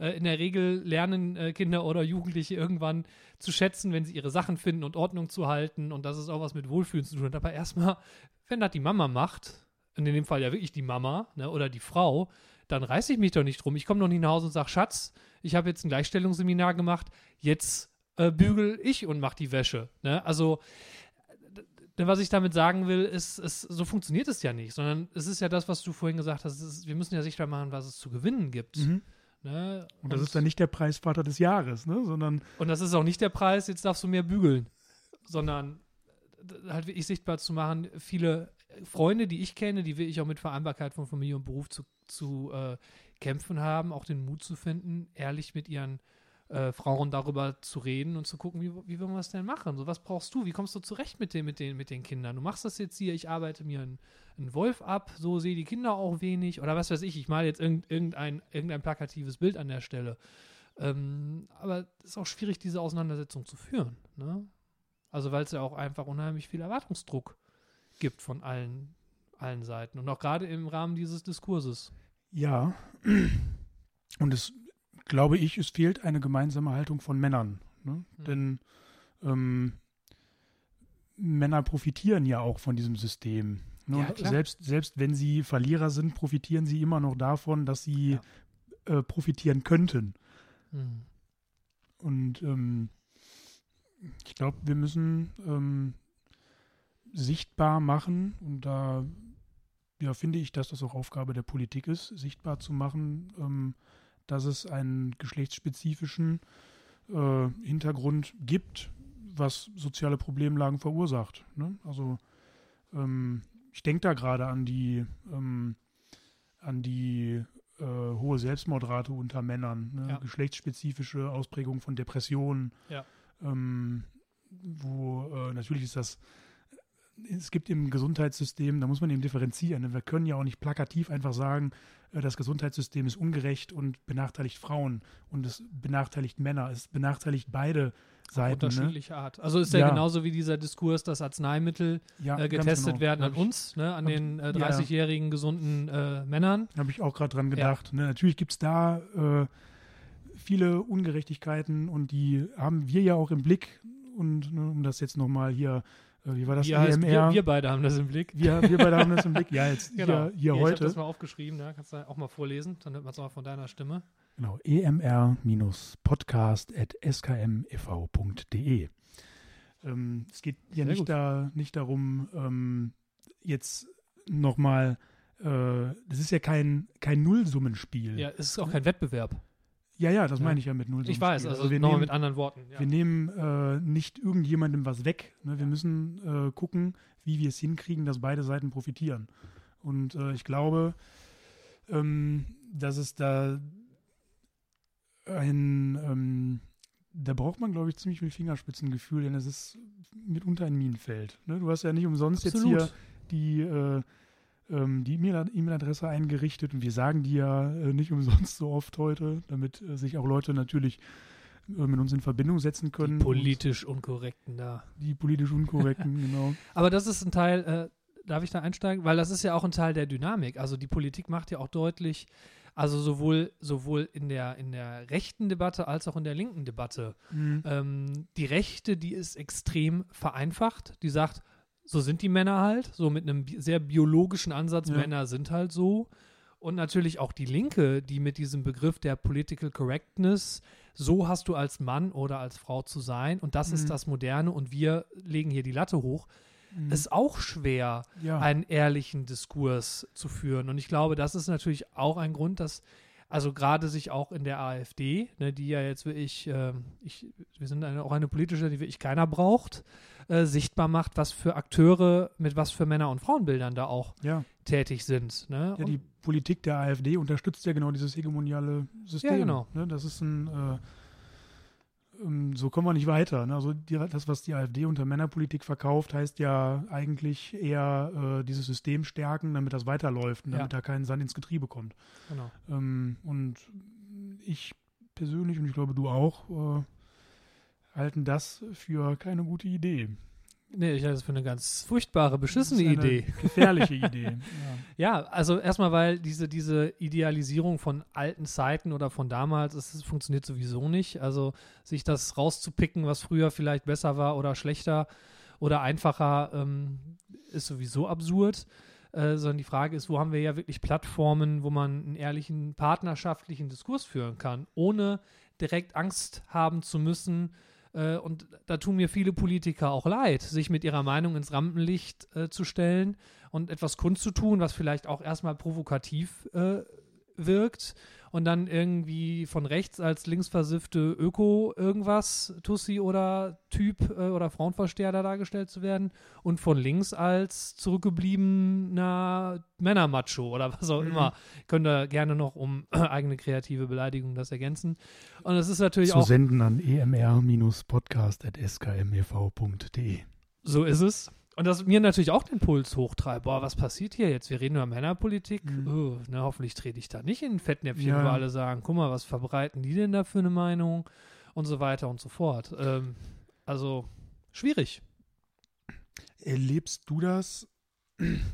Äh, in der Regel lernen äh, Kinder oder Jugendliche irgendwann zu schätzen, wenn sie ihre Sachen finden und Ordnung zu halten. Und das ist auch was mit Wohlfühlen zu tun. Aber erstmal, wenn das die Mama macht, in dem Fall ja wirklich die Mama ne, oder die Frau, dann reiße ich mich doch nicht drum. Ich komme doch nicht nach Hause und sage, Schatz, ich habe jetzt ein Gleichstellungsseminar gemacht, jetzt äh, bügel ich und mache die Wäsche. Ne? Also, was ich damit sagen will, ist, ist, so funktioniert es ja nicht, sondern es ist ja das, was du vorhin gesagt hast, ist, wir müssen ja sichtbar machen, was es zu gewinnen gibt. Mhm. Ne? Und, und das ist dann nicht der Preisvater des Jahres, ne? sondern. Und das ist auch nicht der Preis, jetzt darfst du mehr bügeln, sondern halt wirklich sichtbar zu machen, viele Freunde, die ich kenne, die wirklich auch mit Vereinbarkeit von Familie und Beruf zu, zu äh, kämpfen haben, auch den Mut zu finden, ehrlich mit ihren äh, Frauen darüber zu reden und zu gucken, wie, wie wollen wir das denn machen? So, was brauchst du? Wie kommst du zurecht mit den, mit den, mit den Kindern? Du machst das jetzt hier, ich arbeite mir einen, einen Wolf ab, so sehe die Kinder auch wenig oder was weiß ich, ich male jetzt irgendein, irgendein plakatives Bild an der Stelle. Ähm, aber es ist auch schwierig, diese Auseinandersetzung zu führen. Ne? Also, weil es ja auch einfach unheimlich viel Erwartungsdruck gibt von allen, allen Seiten und auch gerade im Rahmen dieses Diskurses. Ja, und es glaube ich, es fehlt eine gemeinsame Haltung von Männern. Ne? Mhm. Denn ähm, Männer profitieren ja auch von diesem System. Ne? Ja, selbst, selbst wenn sie Verlierer sind, profitieren sie immer noch davon, dass sie ja. äh, profitieren könnten. Mhm. Und ähm, ich glaube, wir müssen ähm, sichtbar machen, und da ja, finde ich, dass das auch Aufgabe der Politik ist, sichtbar zu machen, ähm, dass es einen geschlechtsspezifischen äh, Hintergrund gibt, was soziale Problemlagen verursacht. Ne? Also ähm, ich denke da gerade an die ähm, an die äh, hohe Selbstmordrate unter Männern, ne? Ja. geschlechtsspezifische Ausprägung von Depressionen. Ja. Ähm, wo äh, natürlich ist das, es gibt im Gesundheitssystem, da muss man eben differenzieren. Ne? Wir können ja auch nicht plakativ einfach sagen, äh, das Gesundheitssystem ist ungerecht und benachteiligt Frauen und es benachteiligt Männer. Es benachteiligt beide Seiten. Ne? unterschiedlicher Art. Also ist ja, Ja. genauso wie dieser Diskurs, dass Arzneimittel Ja, äh, getestet genau. werden an uns, ne, an den äh, ja. 30-jährigen gesunden äh, Männern. Habe ich auch gerade dran gedacht. Ne? Natürlich gibt es da äh, viele Ungerechtigkeiten und die haben wir ja auch im Blick. Und ne, um das jetzt nochmal hier, äh, wie war das? Wir, heißt, wir, EMR. wir beide haben das im Blick. wir, wir beide haben das im Blick. Ja, jetzt Genau. hier, hier ich habe heute. das mal aufgeschrieben, da kannst du auch mal vorlesen, dann hört man es auch mal von deiner Stimme. Genau, emr-podcast.skmev.de. Ähm, es geht ja nicht, da, nicht darum, ähm, jetzt nochmal, äh, das ist ja kein, kein Nullsummenspiel. Ja, es ist auch kein Wettbewerb. Ja, ja, das Ja. meine ich ja mit Nullsummenspiel. Ich weiß, also wir nochmal nehmen, mit anderen Worten. Ja. wir nehmen äh, nicht irgendjemandem was weg. Ne? Wir Ja. müssen äh, gucken, wie wir es hinkriegen, dass beide Seiten profitieren. Und äh, ich glaube, ähm, dass es da ein, ähm, da braucht man, glaube ich, ziemlich viel Fingerspitzengefühl, denn es ist mitunter ein Minenfeld. Ne? Du hast ja nicht umsonst jetzt hier Absolut. die, äh, ähm, die E-Mail- E-Mail-Adresse eingerichtet und wir sagen die ja äh, nicht umsonst so oft heute, damit äh, sich auch Leute natürlich äh, mit uns in Verbindung setzen können. Die politisch Unkorrekten da. Die politisch Unkorrekten, genau. Aber das ist ein Teil, äh, darf ich da einsteigen? Weil das ist ja auch ein Teil der Dynamik. Also die Politik macht ja auch deutlich, also sowohl, sowohl in, der, in der rechten Debatte als auch in der linken Debatte. Mhm. Ähm, die Rechte, die ist extrem vereinfacht. Die sagt, so sind die Männer halt, so mit einem bi sehr biologischen Ansatz, Ja. Männer sind halt so. Und natürlich auch die Linke, die mit diesem Begriff der Political Correctness, so hast du als Mann oder als Frau zu sein und das Mhm. ist das Moderne und wir legen hier die Latte hoch, Mhm. ist auch schwer, ja. einen ehrlichen Diskurs zu führen. Und ich glaube, das ist natürlich auch ein Grund, dass also gerade sich auch in der AfD, ne, die ja jetzt wirklich, ähm, ich, wir sind eine, auch eine politische, die wirklich keiner braucht, äh, sichtbar macht, was für Akteure mit was für Männer- und Frauenbildern da auch ja. tätig sind. Ne? Ja, die Politik der AfD unterstützt ja genau dieses hegemoniale System. genau. Ne? Das ist ein, äh, so kommen wir nicht weiter. Ne? Also die, das, was die AfD unter Männerpolitik verkauft, heißt ja eigentlich eher äh, dieses System stärken, damit das weiterläuft und Ja. damit da keinen Sand ins Getriebe kommt. genau. Ähm, und ich persönlich und ich glaube du auch äh, halten das für keine gute Idee. Nee, ich halte das für eine ganz furchtbare, beschissene Idee. Gefährliche Idee. Ja. Ja, also erstmal, weil diese, diese Idealisierung von alten Zeiten oder von damals, es es funktioniert sowieso nicht. Also sich das rauszupicken, was früher vielleicht besser war oder schlechter oder einfacher, ähm, ist sowieso absurd. Äh, sondern die Frage ist, wo haben wir ja wirklich Plattformen, wo man einen ehrlichen, partnerschaftlichen Diskurs führen kann, ohne direkt Angst haben zu müssen, äh, und da tun mir viele Politiker auch leid, sich mit ihrer Meinung ins Rampenlicht äh, zu stellen und etwas kundzutun, was vielleicht auch erstmal provokativ äh, wirkt und dann irgendwie von rechts als linksversiffte Öko irgendwas, Tussi oder Typ äh, oder Frauenversteher da dargestellt zu werden und von links als zurückgebliebener Männermacho oder was auch Mhm. immer. Könnt ihr gerne noch um eigene kreative Beleidigung das ergänzen. Und es ist natürlich Zu auch senden an emr-podcast.skmev.de. So ist es. Und das mir natürlich auch den Puls hochtreibt. Boah, was passiert hier jetzt? Wir reden über Männerpolitik. Mhm. Oh, na, hoffentlich trete ich da nicht in ein Fettnäpfchen, Ja. wo alle sagen, guck mal, was verbreiten die denn da für eine Meinung? Und so weiter und so fort. Ähm, also, schwierig. Erlebst du das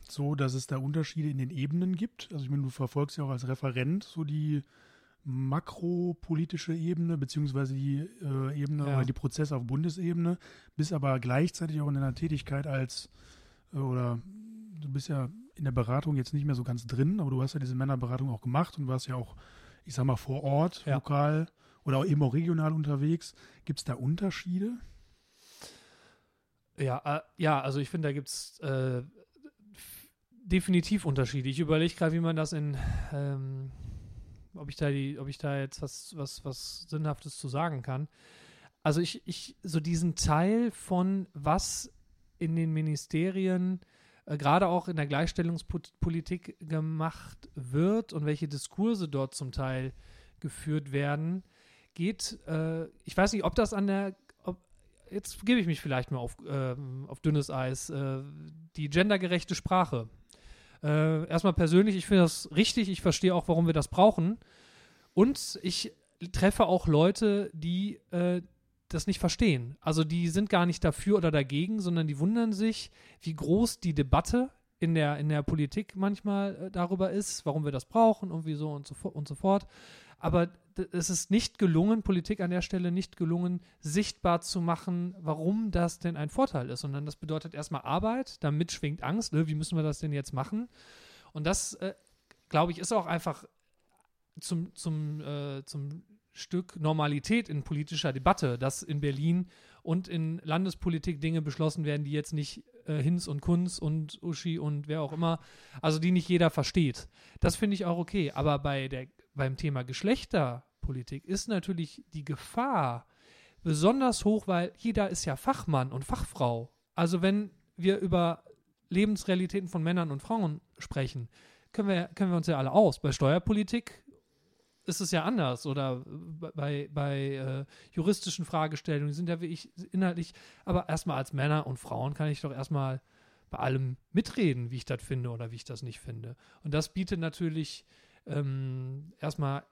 so, dass es da Unterschiede in den Ebenen gibt? Also ich meine, du verfolgst ja auch als Referent so die makropolitische Ebene, beziehungsweise die äh, Ebene Ja. oder die Prozesse auf Bundesebene, bist aber gleichzeitig auch in deiner Tätigkeit als, äh, oder du bist ja in der Beratung jetzt nicht mehr so ganz drin, aber du hast ja diese Männerberatung auch gemacht und warst ja auch, ich sag mal, vor Ort, Ja. lokal oder auch eben auch regional unterwegs. Gibt es da Unterschiede? Ja, äh, ja, also ich finde, da gibt es äh, definitiv Unterschiede. Ich überlege gerade, wie man das in, ähm, ob ich da die, ob ich da jetzt was, was, was Sinnhaftes zu sagen kann. Also ich, ich, so diesen Teil von was in den Ministerien äh, gerade auch in der Gleichstellungspolitik gemacht wird und welche Diskurse dort zum Teil geführt werden, geht, äh, ich weiß nicht, ob das an der, ob, jetzt gebe ich mich vielleicht mal auf, äh, auf dünnes Eis, äh, die gendergerechte Sprache. Äh, erstmal persönlich, ich finde das richtig, ich verstehe auch, warum wir das brauchen. Und ich treffe auch Leute, die äh, das nicht verstehen. Also die sind gar nicht dafür oder dagegen, sondern die wundern sich, wie groß die Debatte in der, in der Politik manchmal äh, darüber ist, warum wir das brauchen und wieso und so, und so fort. Aber es ist nicht gelungen, Politik an der Stelle nicht gelungen, sichtbar zu machen, warum das denn ein Vorteil ist. Sondern das bedeutet erstmal Arbeit, damit schwingt Angst, ne? wie müssen wir das denn jetzt machen? Und das, äh, glaube ich, ist auch einfach zum, zum, äh, zum Stück Normalität in politischer Debatte, dass in Berlin und in Landespolitik Dinge beschlossen werden, die jetzt nicht äh, Hinz und Kunz und Uschi und wer auch immer, also die nicht jeder versteht. Das finde ich auch okay. Aber bei der, beim Thema Geschlechterpolitik ist natürlich die Gefahr besonders hoch, weil jeder ist ja Fachmann und Fachfrau. Also wenn wir über Lebensrealitäten von Männern und Frauen sprechen, können wir, können wir uns ja alle aus. Bei Steuerpolitik ist es ja anders oder bei, bei äh, juristischen Fragestellungen sind ja wie ich inhaltlich, aber erstmal als Männer und Frauen kann ich doch erstmal bei allem mitreden, wie ich das finde oder wie ich das nicht finde. Und das bietet natürlich ähm, erstmal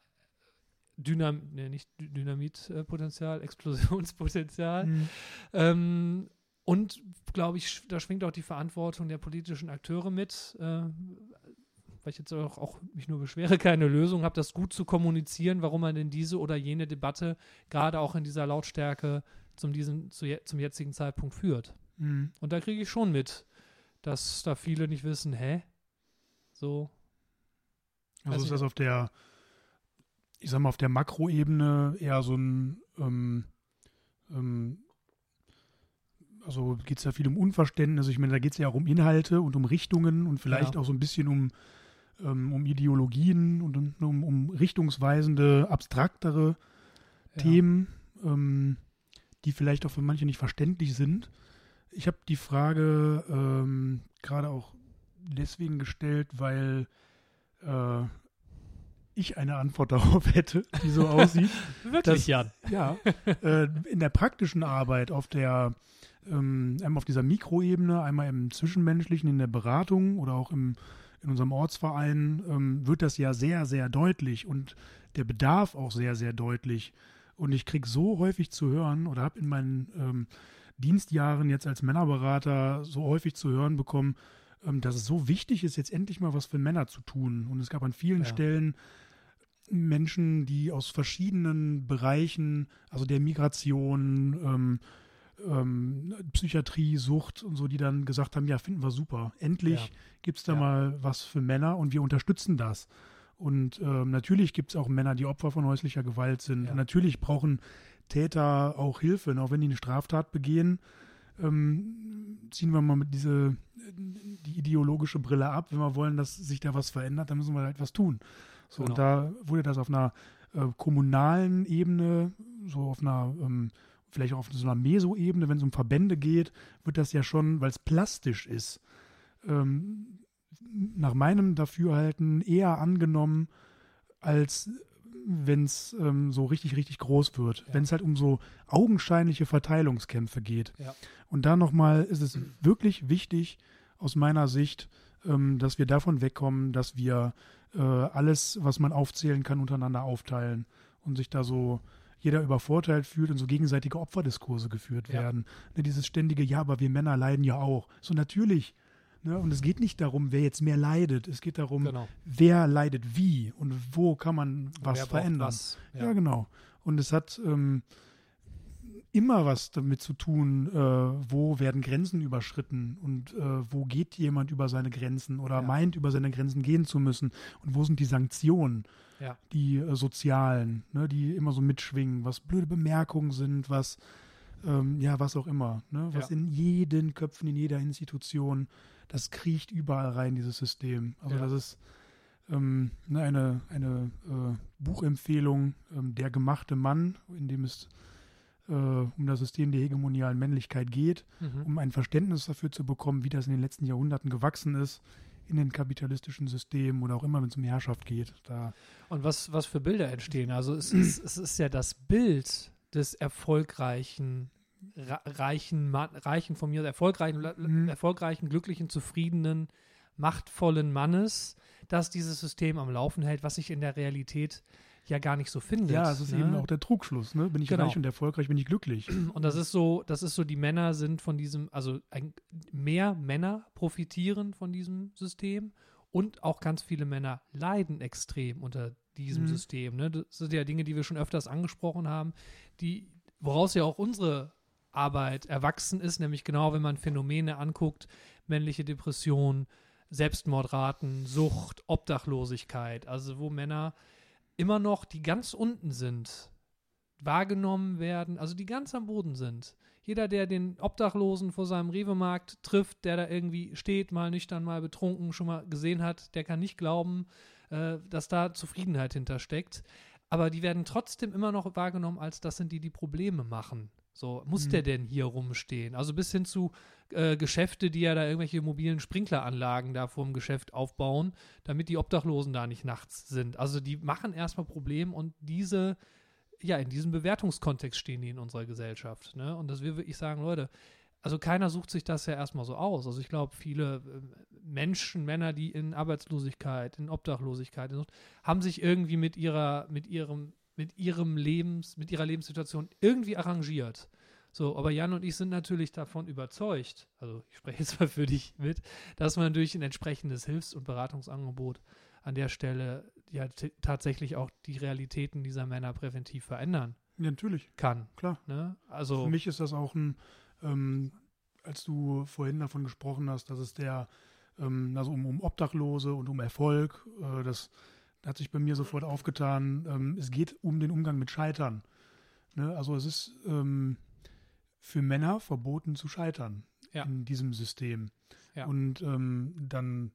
Dynam nee, nicht Dynamitpotenzial, Explosionspotenzial. Mhm. Ähm, und glaube ich, da schwingt auch die Verantwortung der politischen Akteure mit, äh, weil ich jetzt auch, auch mich nur beschwere, keine Lösung habe, das gut zu kommunizieren, warum man denn diese oder jene Debatte gerade auch in dieser Lautstärke zum, diesen, zu, zum jetzigen Zeitpunkt führt. Mhm. Und da kriege ich schon mit, dass da viele nicht wissen, hä? So. Also ist das auf der, ich sag mal, auf der Makroebene eher so ein, ähm, ähm, also geht es ja viel um Unverständnis. Ich meine, da geht es ja auch um Inhalte und um Richtungen und vielleicht ja. auch so ein bisschen um ähm, um Ideologien und um, um richtungsweisende, abstraktere ja. Themen, ähm, die vielleicht auch für manche nicht verständlich sind. Ich habe die Frage ähm, gerade auch deswegen gestellt, weil äh, ich eine Antwort darauf hätte, die so aussieht. Wirklich, dass, Jan? Ja. Äh, in der praktischen Arbeit auf der ähm, einmal auf dieser Mikroebene, einmal im Zwischenmenschlichen, in der Beratung oder auch im in unserem Ortsverein ähm, wird das ja sehr, sehr deutlich und der Bedarf auch sehr, sehr deutlich. Und ich kriege so häufig zu hören oder habe in meinen ähm, Dienstjahren jetzt als Männerberater so häufig zu hören bekommen, ähm, dass es so wichtig ist, jetzt endlich mal was für Männer zu tun. Und es gab an vielen ja. Stellen Menschen, die aus verschiedenen Bereichen, also der Migration, ähm, ähm, Psychiatrie, Sucht und so, die dann gesagt haben, ja, finden wir super. Endlich ja. gibt es da ja. mal was für Männer und wir unterstützen das. Und ähm, natürlich gibt es auch Männer, die Opfer von häuslicher Gewalt sind. Ja. Natürlich brauchen Täter auch Hilfe. Und auch wenn die eine Straftat begehen, ähm, ziehen wir mal mit diese die ideologische Brille ab. Wenn wir wollen, dass sich da was verändert, dann müssen wir halt was tun. So, genau. und da wurde das auf einer äh, kommunalen Ebene, so auf einer ähm, vielleicht auch auf so einer Meso-Ebene, wenn es um Verbände geht, wird das ja schon, weil es plastisch ist, ähm, nach meinem Dafürhalten eher angenommen, als wenn es ähm, so richtig, richtig groß wird. Ja. Wenn es halt um so augenscheinliche Verteilungskämpfe geht. Ja. Und da nochmal ist es wirklich wichtig, aus meiner Sicht, ähm, dass wir davon wegkommen, dass wir äh, alles, was man aufzählen kann, untereinander aufteilen und sich da so jeder übervorteilt fühlt und so gegenseitige Opferdiskurse geführt ja. werden. Ne, dieses ständige, ja, aber wir Männer leiden ja auch. So natürlich. Ne, und es geht nicht darum, wer jetzt mehr leidet. Es geht darum, genau. wer leidet wie und wo kann man was verändern. Was. Ja. ja. genau. Und es hat ähm, immer was damit zu tun, äh, wo werden Grenzen überschritten und äh, wo geht jemand über seine Grenzen oder ja. meint, über seine Grenzen gehen zu müssen und wo sind die Sanktionen ja. die äh, sozialen, ne, die immer so mitschwingen, was blöde Bemerkungen sind, was ähm, ja, was auch immer, ne, was ja. in jeden Köpfen, in jeder Institution, das kriecht überall rein, dieses System. Also das ist ähm, ne, eine, eine äh, Buchempfehlung, ähm, Der gemachte Mann, in dem es äh, um das System der hegemonialen Männlichkeit geht, Mhm. um ein Verständnis dafür zu bekommen, wie das in den letzten Jahrhunderten gewachsen ist in den kapitalistischen Systemen oder auch immer, wenn es um Herrschaft geht. Da, Und was, was für Bilder entstehen? Also es ist, es ist ja das Bild des erfolgreichen, reichen, reichen von mir, erfolgreichen, Mhm. erfolgreichen, glücklichen, zufriedenen, machtvollen Mannes, das dieses System am Laufen hält, was sich in der Realität ja gar nicht so findet. ja, es ist ne? eben auch der Trugschluss. Ne? Bin ich Genau. reich und erfolgreich, bin ich glücklich. Und das ist so, das ist so, die Männer sind von diesem, also ein, mehr Männer profitieren von diesem System und auch ganz viele Männer leiden extrem unter diesem Mhm. System. Ne? Das sind ja Dinge, die wir schon öfters angesprochen haben, die, woraus ja auch unsere Arbeit erwachsen ist, nämlich genau, wenn man Phänomene anguckt, männliche Depression, Selbstmordraten, Sucht, Obdachlosigkeit, also wo Männer immer noch, die ganz unten sind, wahrgenommen werden, also die ganz am Boden sind. Jeder, der den Obdachlosen vor seinem Rewe-Markt trifft, der da irgendwie steht, mal nüchtern, mal betrunken, schon mal gesehen hat, der kann nicht glauben, äh, dass da Zufriedenheit hintersteckt. Aber die werden trotzdem immer noch wahrgenommen, als das sind die, die Probleme machen. So, muss Mhm. der denn hier rumstehen? Also bis hin zu äh, Geschäfte, die ja da irgendwelche mobilen Sprinkleranlagen da vorm Geschäft aufbauen, damit die Obdachlosen da nicht nachts sind. Also die machen erstmal Probleme und diese, ja, in diesem Bewertungskontext stehen die in unserer Gesellschaft. Ne? Und dass wir wirklich sagen, Leute, also keiner sucht sich das ja erstmal so aus. Also ich glaube, viele äh, Menschen, Männer, die in Arbeitslosigkeit, in Obdachlosigkeit, haben sich irgendwie mit ihrer, mit ihrem, mit ihrem Lebens, mit ihrer Lebenssituation irgendwie arrangiert. So, aber Jan und ich sind natürlich davon überzeugt, also ich spreche jetzt mal für dich mit, dass man durch ein entsprechendes Hilfs- und Beratungsangebot an der Stelle ja tatsächlich auch die Realitäten dieser Männer präventiv verändern Ja, natürlich, kann. klar. Ne? Also Für mich ist das auch ein, ähm, als du vorhin davon gesprochen hast, dass es der, ähm, also um, um Obdachlose und um Erfolg, äh, das hat sich bei mir sofort aufgetan. Ähm, es geht um den Umgang mit Scheitern. Ne? Also es ist ähm, für Männer verboten zu scheitern Ja. in diesem System. Ja. Und ähm, dann,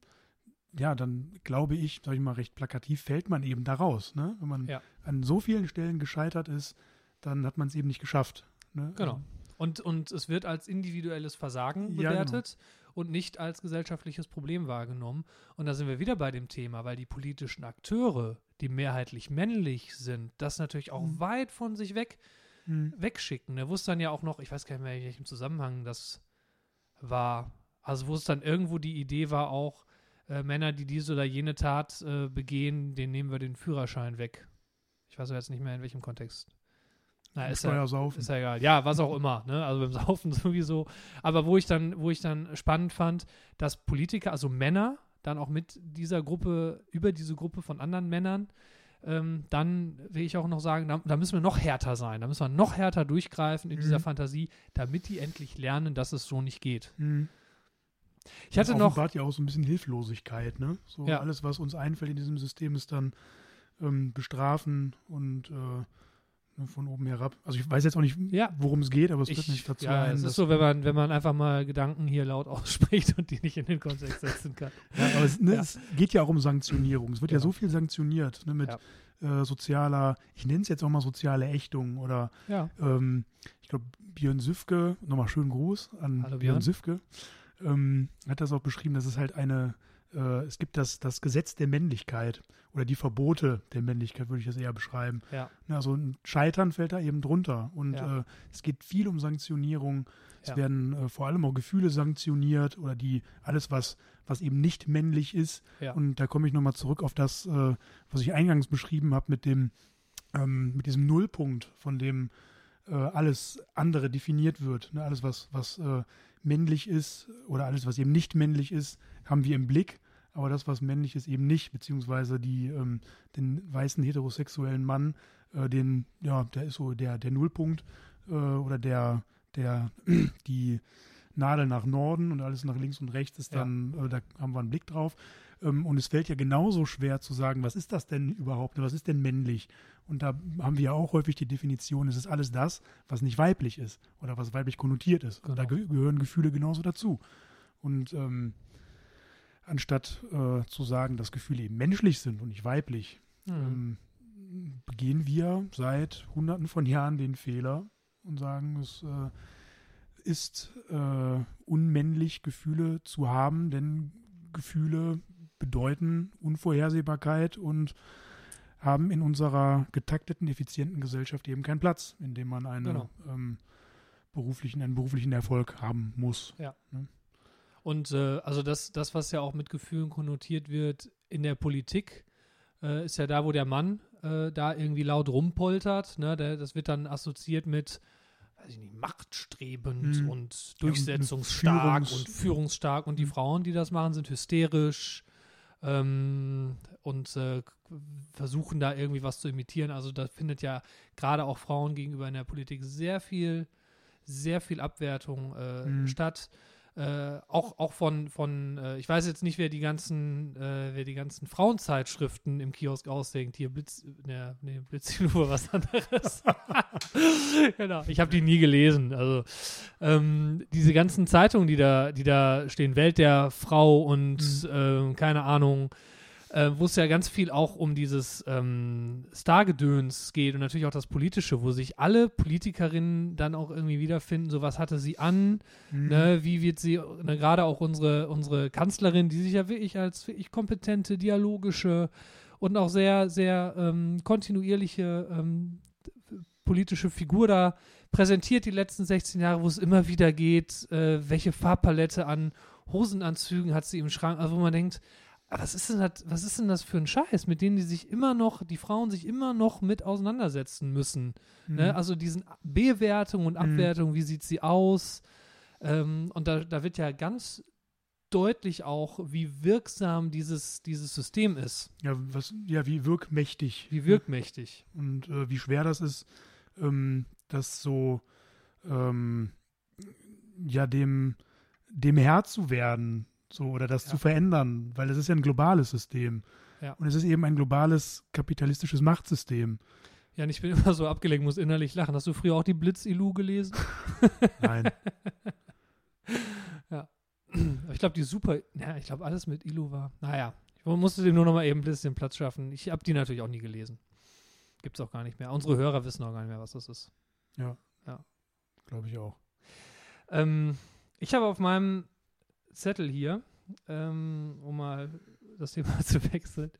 ja, dann glaube ich, sag ich mal recht plakativ, fällt man eben da raus. Ne? Wenn man Ja. an so vielen Stellen gescheitert ist, dann hat man es eben nicht geschafft. Ne? Genau. Und, und es wird als individuelles Versagen Ja, genau. Und nicht als gesellschaftliches Problem wahrgenommen. Und da sind wir wieder bei dem Thema, weil die politischen Akteure, die mehrheitlich männlich sind, das natürlich auch Mhm. weit von sich weg Mhm. wegschicken. Er wusste dann ja auch noch, ich weiß gar nicht mehr, in welchem Zusammenhang das war. Also wo es dann irgendwo die Idee war, auch äh, Männer, die diese oder jene Tat äh, begehen, denen nehmen wir den Führerschein weg. Ich weiß aber jetzt nicht mehr, in welchem Kontext. Na, ist ja, Steuersaufen. ist ja egal. Ja, was auch immer. Ne? Also beim Saufen sowieso. Aber wo ich dann, wo ich dann spannend fand, dass Politiker, also Männer, dann auch mit dieser Gruppe, über diese Gruppe von anderen Männern, ähm, dann will ich auch noch sagen, da, da müssen wir noch härter sein. Da müssen wir noch härter durchgreifen in dieser Mhm. Fantasie, damit die endlich lernen, dass es so nicht geht. Mhm. Ich hatte das noch. offenbart ja auch so ein bisschen Hilflosigkeit, ne? So Ja. alles, was uns einfällt in diesem System, ist dann ähm, bestrafen und äh, von oben herab. Also ich weiß jetzt auch nicht, Ja. worum es geht, aber es wird nicht dazu ja, ein. es ist so, wenn man, wenn man einfach mal Gedanken hier laut ausspricht und die nicht in den Kontext setzen kann. ja, aber es, ne, Ja. es geht ja auch um Sanktionierung. Es wird ja Genau. so viel sanktioniert, ne, mit äh, sozialer, ich nenne es jetzt auch mal soziale Ächtung oder Ja. ähm, ich glaube, Björn Süfke, nochmal schönen Gruß an Hallo, Björn Björn. Süfke, ähm, hat das auch beschrieben, dass es halt eine, äh, es gibt das, das Gesetz der Männlichkeit oder die Verbote der Männlichkeit, würde ich das eher beschreiben. Ja. Also ein Scheitern fällt da eben drunter und Ja. äh, es geht viel um Sanktionierung. Es Ja. werden äh, vor allem auch Gefühle sanktioniert oder die alles, was, was eben nicht männlich ist. Und da komme ich nochmal zurück auf das, äh, was ich eingangs beschrieben habe mit dem, ähm, mit diesem Nullpunkt, von dem äh, alles andere definiert wird. Ne? Alles, was, was äh, männlich ist oder alles, was eben nicht männlich ist, haben wir im Blick. Aber das, was männlich ist, eben nicht, beziehungsweise die, ähm, den weißen heterosexuellen Mann, äh, den, ja, der ist so der, der Nullpunkt äh, oder der, der, die Nadel nach Norden und alles nach links und rechts ist Ja. dann, äh, da haben wir einen Blick drauf. Ähm, und es fällt ja genauso schwer zu sagen, was ist das denn überhaupt, was ist denn männlich? Und da haben wir ja auch häufig die Definition, es ist alles das, was nicht weiblich ist oder was weiblich konnotiert ist. Da Genau. ge gehören Gefühle genauso dazu. Und ähm, anstatt äh, zu sagen, dass Gefühle eben menschlich sind und nicht weiblich, Mhm. ähm, begehen wir seit hunderten von Jahren den Fehler, und sagen, es äh, ist äh, unmännlich, Gefühle zu haben, denn Gefühle bedeuten Unvorhersehbarkeit und haben in unserer getakteten, effizienten Gesellschaft eben keinen Platz, in dem man eine, Genau. ähm, beruflichen, einen beruflichen Erfolg haben muss. Und äh, also das, das, was ja auch mit Gefühlen konnotiert wird in der Politik, äh, ist ja da, wo der Mann äh, da irgendwie laut rumpoltert. Ne? Der, das wird dann assoziiert mit, weiß ich nicht, machtstrebend Hm. und durchsetzungsstark Führungs- und führungsstark. Und die Hm. Frauen, die das machen, sind hysterisch ähm, und äh, versuchen da irgendwie was zu imitieren. Also da findet ja gerade auch Frauen gegenüber in der Politik sehr viel, sehr viel Abwertung äh, Mhm. statt. Äh, auch, auch von, von äh, ich weiß jetzt nicht, wer die ganzen, äh, wer die ganzen Frauenzeitschriften im Kiosk ausdenkt. Hier Blitz, ne, ne, Blitzlupe, was anderes. genau, ich habe die nie gelesen. Also ähm, diese ganzen Zeitungen, die da, die da stehen, Welt der Frau und ähm, keine Ahnung, äh, wo es ja ganz viel auch um dieses ähm, Stargedöns geht und natürlich auch das Politische, wo sich alle Politikerinnen dann auch irgendwie wiederfinden, so was hatte sie an, Mhm. ne, wie wird sie, ne, gerade auch unsere, unsere Kanzlerin, die sich ja wirklich als wirklich kompetente, dialogische und auch sehr, sehr ähm, kontinuierliche ähm, politische Figur da präsentiert die letzten 16 Jahre, wo es immer wieder geht, äh, welche Farbpalette an Hosenanzügen hat sie im Schrank, also wo man denkt, ah, was ist denn das, was ist denn das für ein Scheiß, mit denen die sich immer noch, die Frauen sich immer noch mit auseinandersetzen müssen. Mhm. Ne? Also diesen Bewertung und Mhm. Abwertung, wie sieht sie aus? Ähm, und da, da wird ja ganz deutlich auch, wie wirksam dieses, dieses System ist, ja, was, ja, wie wirkmächtig. wie wirkmächtig. und äh, wie schwer das ist, ähm, das so ähm, ja dem dem Herr zu werden, so oder das Ja. zu verändern, weil es ist ja ein globales System Ja. und es ist eben ein globales kapitalistisches Machtsystem. Ja, und ich bin immer so abgelenkt, muss innerlich lachen. Hast du früher auch die Blitz-Ilu gelesen? Nein, Aber ich glaube, die super, ja, ich glaube, alles mit Ilu war. Naja, ich musste dem nur noch mal eben ein bisschen Platz schaffen. Ich habe die natürlich auch nie gelesen. Gibt's auch gar nicht mehr. Unsere Hörer wissen auch gar nicht mehr, was das ist. glaube ich auch. Ähm, ich habe auf meinem Zettel hier, ähm, um mal das Thema zu wechseln,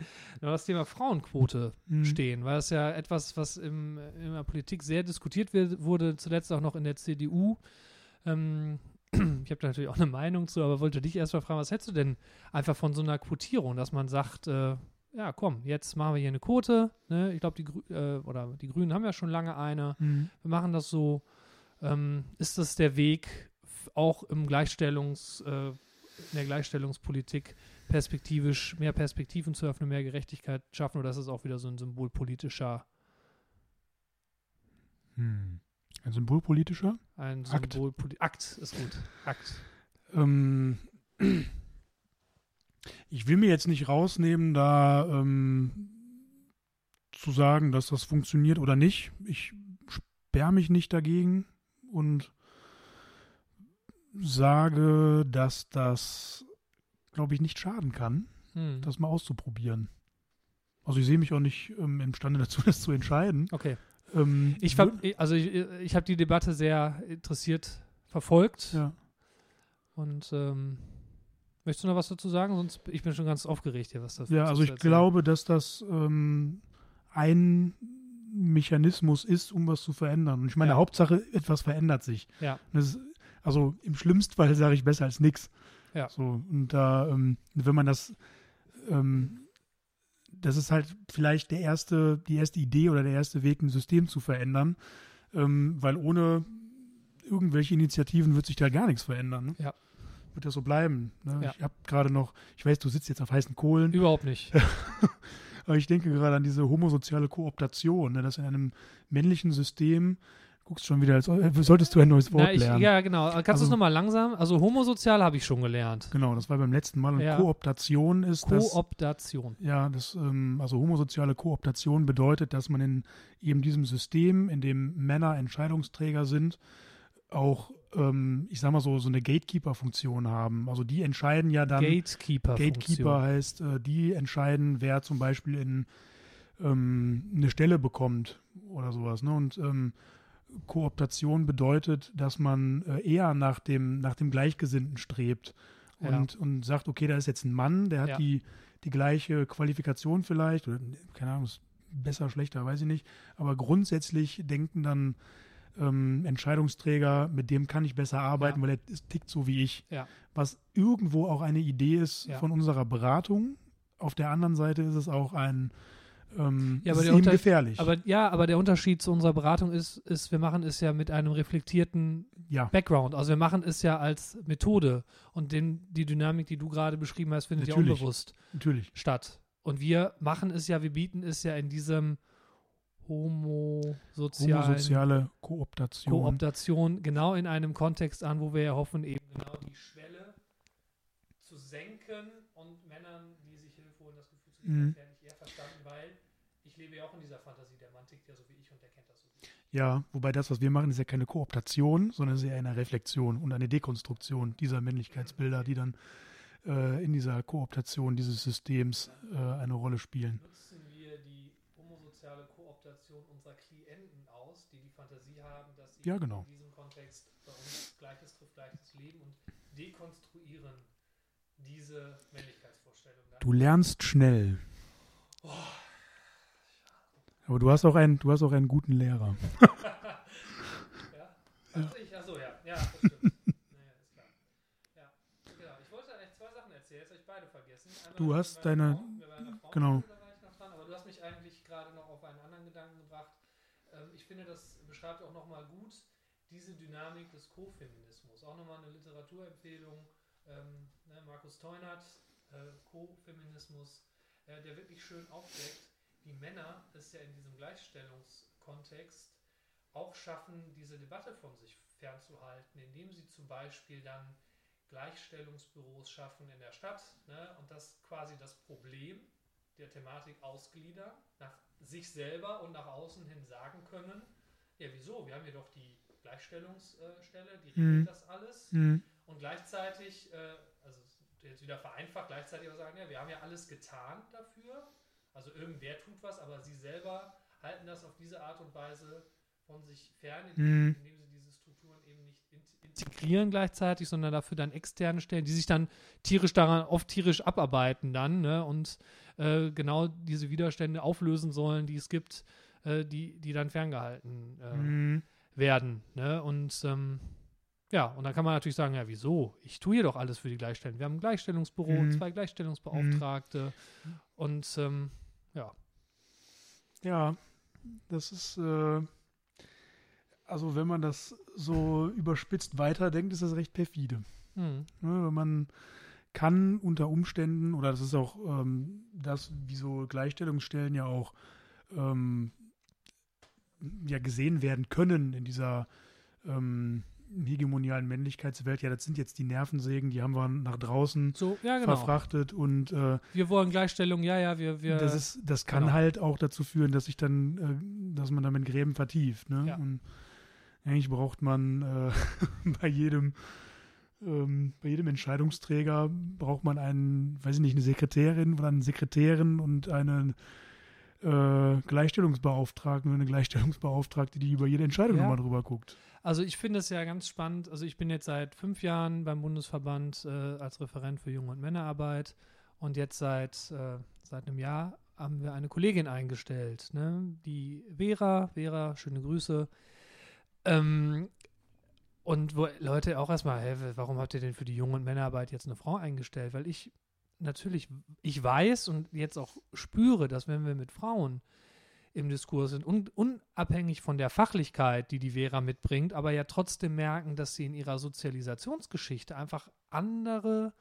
das Thema Frauenquote Mhm. stehen, weil das ja etwas, was im, in der Politik sehr diskutiert wird, wurde, zuletzt auch noch in der CDU. Ähm, ich habe da natürlich auch eine Meinung zu, aber wollte dich erstmal fragen, was hättest du denn einfach von so einer Quotierung, dass man sagt, äh, ja komm, jetzt machen wir hier eine Quote, ne? ich glaube, die, Grü äh, oder die Grünen haben ja schon lange eine, Mhm. wir machen das so. Ähm, ist das der Weg, auch im Gleichstellungs, äh, in der Gleichstellungspolitik perspektivisch mehr Perspektiven zu öffnen, mehr Gerechtigkeit schaffen, oder ist es auch wieder so ein symbolpolitischer, Hm. Ein symbolpolitischer? ein Akt. Symbolpoli Akt ist gut. Akt. Ähm, ich will mir jetzt nicht rausnehmen, da ähm, zu sagen, dass das funktioniert oder nicht. Ich sperre mich nicht dagegen und sage, dass das, glaube ich, nicht schaden kann, Hm. das mal auszuprobieren. Also ich sehe mich auch nicht ähm, imstande dazu, das zu entscheiden. Okay. Ähm, Ich, also ich, ich habe die Debatte sehr interessiert verfolgt ja. und ähm, möchtest du noch was dazu sagen? Sonst ich bin schon ganz aufgeregt hier, was das Ja, also ich erzählen. glaube, dass das ähm, ein Mechanismus ist, um was zu verändern. Und ich meine, Ja. Hauptsache, etwas verändert sich. Ja. Und Das also im schlimmsten Fall sage ich besser als nichts. Ja. So, und da, ähm, wenn man das, ähm, das ist halt vielleicht der erste, die erste Idee oder der erste Weg, ein System zu verändern, ähm, weil ohne irgendwelche Initiativen wird sich da gar nichts verändern. Ne? Ja. Wird das so bleiben. Ne? Ja. Ich habe gerade noch, ich weiß, du sitzt jetzt auf heißen Kohlen, Überhaupt nicht. aber ich denke gerade an diese homosoziale Kooptation, ne, dass in einem männlichen System, guckst schon wieder, als äh, solltest du ein neues Wort Na, ich, lernen. ja, genau. Kannst du Also- es nochmal langsam? Also homosozial habe ich schon gelernt. Genau, das war beim letzten Mal. Und Ja. Kooptation ist das. Kooptation. Ja, das, ähm, also homosoziale Kooptation bedeutet, dass man in eben diesem System, in dem Männer Entscheidungsträger sind, auch, ähm, ich sag mal so, so eine Gatekeeper-Funktion haben. Also die entscheiden ja dann. Gatekeeper. Gatekeeper heißt, äh, die entscheiden, wer zum Beispiel in ähm, eine Stelle bekommt oder sowas. Ne? Und ähm, Kooptation bedeutet, dass man äh, eher nach dem, nach dem Gleichgesinnten strebt und, ja. und sagt, okay, da ist jetzt ein Mann, der hat ja. die, die gleiche Qualifikation vielleicht, oder keine Ahnung, ist besser, schlechter, weiß ich nicht, aber grundsätzlich denken dann ähm, Entscheidungsträger, mit dem kann ich besser arbeiten, ja. weil er tickt so wie ich. Was irgendwo auch eine Idee ist von unserer Beratung. Auf der anderen Seite ist es auch ein ähm, ja, aber ist ihm gefährlich. Aber, ja, aber der Unterschied zu unserer Beratung ist, ist, wir machen es ja mit einem reflektierten ja. Background. Also wir machen es ja als Methode. Und den, die Dynamik, die du gerade beschrieben hast, findet Natürlich. ja unbewusst Natürlich. statt. Und wir machen es ja, wir bieten es ja in diesem homosozialen homosoziale Kooptation. Kooptation genau in einem Kontext an, wo wir ja hoffen, eben genau die Schwelle zu senken und Männern, die sich Hilfe holen, das Gefühl zu geben, mhm. eher verstanden, weil lebe ja auch in dieser Fantasie, der Mann tickt ja so wie ich und der kennt das so. Ja, wobei das, was wir machen, ist ja keine Kooptation, sondern ist eher eine Reflexion und eine Dekonstruktion dieser Männlichkeitsbilder, die dann äh, in dieser Kooptation dieses Systems äh, eine Rolle spielen. Nutzen wir die homosoziale Kooptation unserer Klienten aus, die die Fantasie haben, dass sie ja, genau. in diesem Kontext bei uns Gleiches trifft Gleiches Leben und dekonstruieren diese Männlichkeitsvorstellung. Du lernst schnell. Oh. Aber du hast auch einen, du hast auch einen guten Lehrer. ja? Also ich, achso, ja. Ja, das stimmt. naja, ist klar. Ja, genau. Ich wollte eigentlich zwei Sachen erzählen, jetzt habe ich beide vergessen. Einmal du hast deine, Frauen, genau. Dran, aber du hast mich eigentlich gerade noch auf einen anderen Gedanken gebracht. Ähm, ich finde, das beschreibt auch nochmal gut diese Dynamik des Co-Feminismus. Auch nochmal eine Literaturempfehlung. Ähm, ne, Markus Teunert, äh, Co-Feminismus, äh, der wirklich schön aufdeckt, wie Männer es ja in diesem Gleichstellungskontext auch schaffen, diese Debatte von sich fernzuhalten, indem sie zum Beispiel dann Gleichstellungsbüros schaffen in der Stadt ne, und das quasi das Problem der Thematik ausgliedern, nach sich selber und nach außen hin sagen können, ja wieso, wir haben hier doch die Gleichstellungsstelle, die regelt mhm. das alles mhm. und gleichzeitig, äh, also jetzt wieder vereinfacht, gleichzeitig auch sagen, ja, wir haben ja alles getan dafür, also irgendwer tut was, aber sie selber halten das auf diese Art und Weise von sich fern, indem, mhm. indem sie diese Strukturen eben nicht integrieren gleichzeitig, sondern dafür dann externe stellen, die sich dann tierisch daran, oft tierisch abarbeiten dann ne, und äh, genau diese Widerstände auflösen sollen, die es gibt, äh, die, die dann ferngehalten äh, mhm. werden. Ne? Und ähm, ja, und dann kann man natürlich sagen, ja, wieso? Ich tue hier doch alles für die Gleichstellung. Wir haben ein Gleichstellungsbüro, mhm. zwei Gleichstellungsbeauftragte mhm. und ähm, ja. Ja, das ist, äh, also wenn man das so überspitzt weiterdenkt, ist das recht perfide. Mhm. Ne, man kann unter Umständen, oder das ist auch ähm, das, wie so Gleichstellungsstellen ja auch ähm, ja gesehen werden können in dieser ähm, hegemonialen Männlichkeitswelt, ja, das sind jetzt die Nervensägen, die haben wir nach draußen so, ja, genau. verfrachtet und äh, wir wollen Gleichstellung, ja, ja, wir, wir das ist, das kann genau. halt auch dazu führen, dass sich dann, äh, dass man damit Gräben vertieft, ne? Ja. Und eigentlich braucht man äh, bei jedem ähm, bei jedem Entscheidungsträger braucht man einen, weiß ich nicht, eine Sekretärin oder einen Sekretärin und einen äh, Gleichstellungsbeauftragten oder eine Gleichstellungsbeauftragte, die über jede Entscheidung ja. nochmal drüber guckt. Also ich finde es ja ganz spannend. Also ich bin jetzt seit fünf Jahren beim Bundesverband äh, als Referent für Jung- und Männerarbeit und jetzt seit, äh, seit einem Jahr haben wir eine Kollegin eingestellt, ne? die Vera. Vera, schöne Grüße. Ähm, und wo Leute auch erstmal, hey, warum habt ihr denn für die Jung- und Männerarbeit jetzt eine Frau eingestellt? Weil ich natürlich, ich weiß und jetzt auch spüre, dass wenn wir mit Frauen im Diskurs sind, un unabhängig von der Fachlichkeit, die die Vera mitbringt, aber ja trotzdem merken, dass sie in ihrer Sozialisationsgeschichte einfach andere,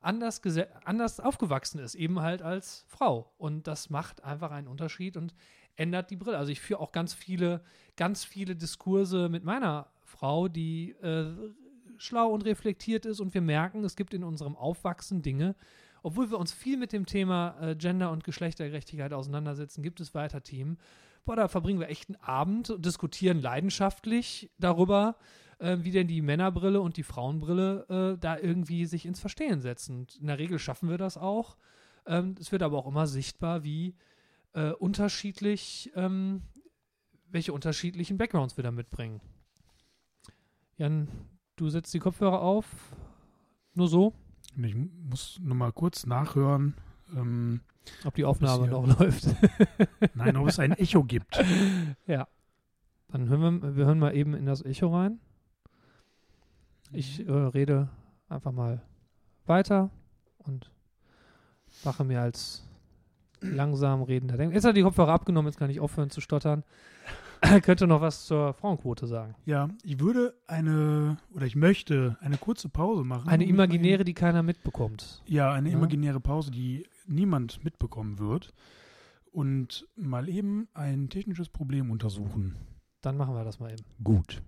anders, anders aufgewachsen ist, eben halt als Frau. Und das macht einfach einen Unterschied und ändert die Brille. Also ich führe auch ganz viele, ganz viele Diskurse mit meiner Frau, die äh, schlau und reflektiert ist und wir merken, es gibt in unserem Aufwachsen Dinge, obwohl wir uns viel mit dem Thema äh, Gender und Geschlechtergerechtigkeit auseinandersetzen, gibt es weiter Team. Boah, da verbringen wir echt einen Abend und diskutieren leidenschaftlich darüber, äh, wie denn die Männerbrille und die Frauenbrille äh, da irgendwie sich ins Verstehen setzen. Und in der Regel schaffen wir das auch. Ähm, es wird aber auch immer sichtbar, wie äh, unterschiedlich ähm, welche unterschiedlichen Backgrounds wir da mitbringen. Jan, du setzt die Kopfhörer auf. Nur so, Ich muss nur mal kurz nachhören. Ähm, ob die Aufnahme hier- noch läuft. nein, ob es ein Echo gibt. ja. Dann hören wir, wir hören mal eben in das Echo rein. Ich äh, rede einfach mal weiter und mache mir als langsam redender Denken. Jetzt hat die Kopfhörer abgenommen, jetzt kann ich aufhören zu stottern. Könnte noch was zur Frauenquote sagen. Ja, ich würde eine, oder ich möchte eine kurze Pause machen. Eine imaginäre, die keiner mitbekommt. Ja, eine imaginäre Pause, die niemand mitbekommen wird. Und mal eben ein technisches Problem untersuchen. Dann machen wir das mal eben. Gut.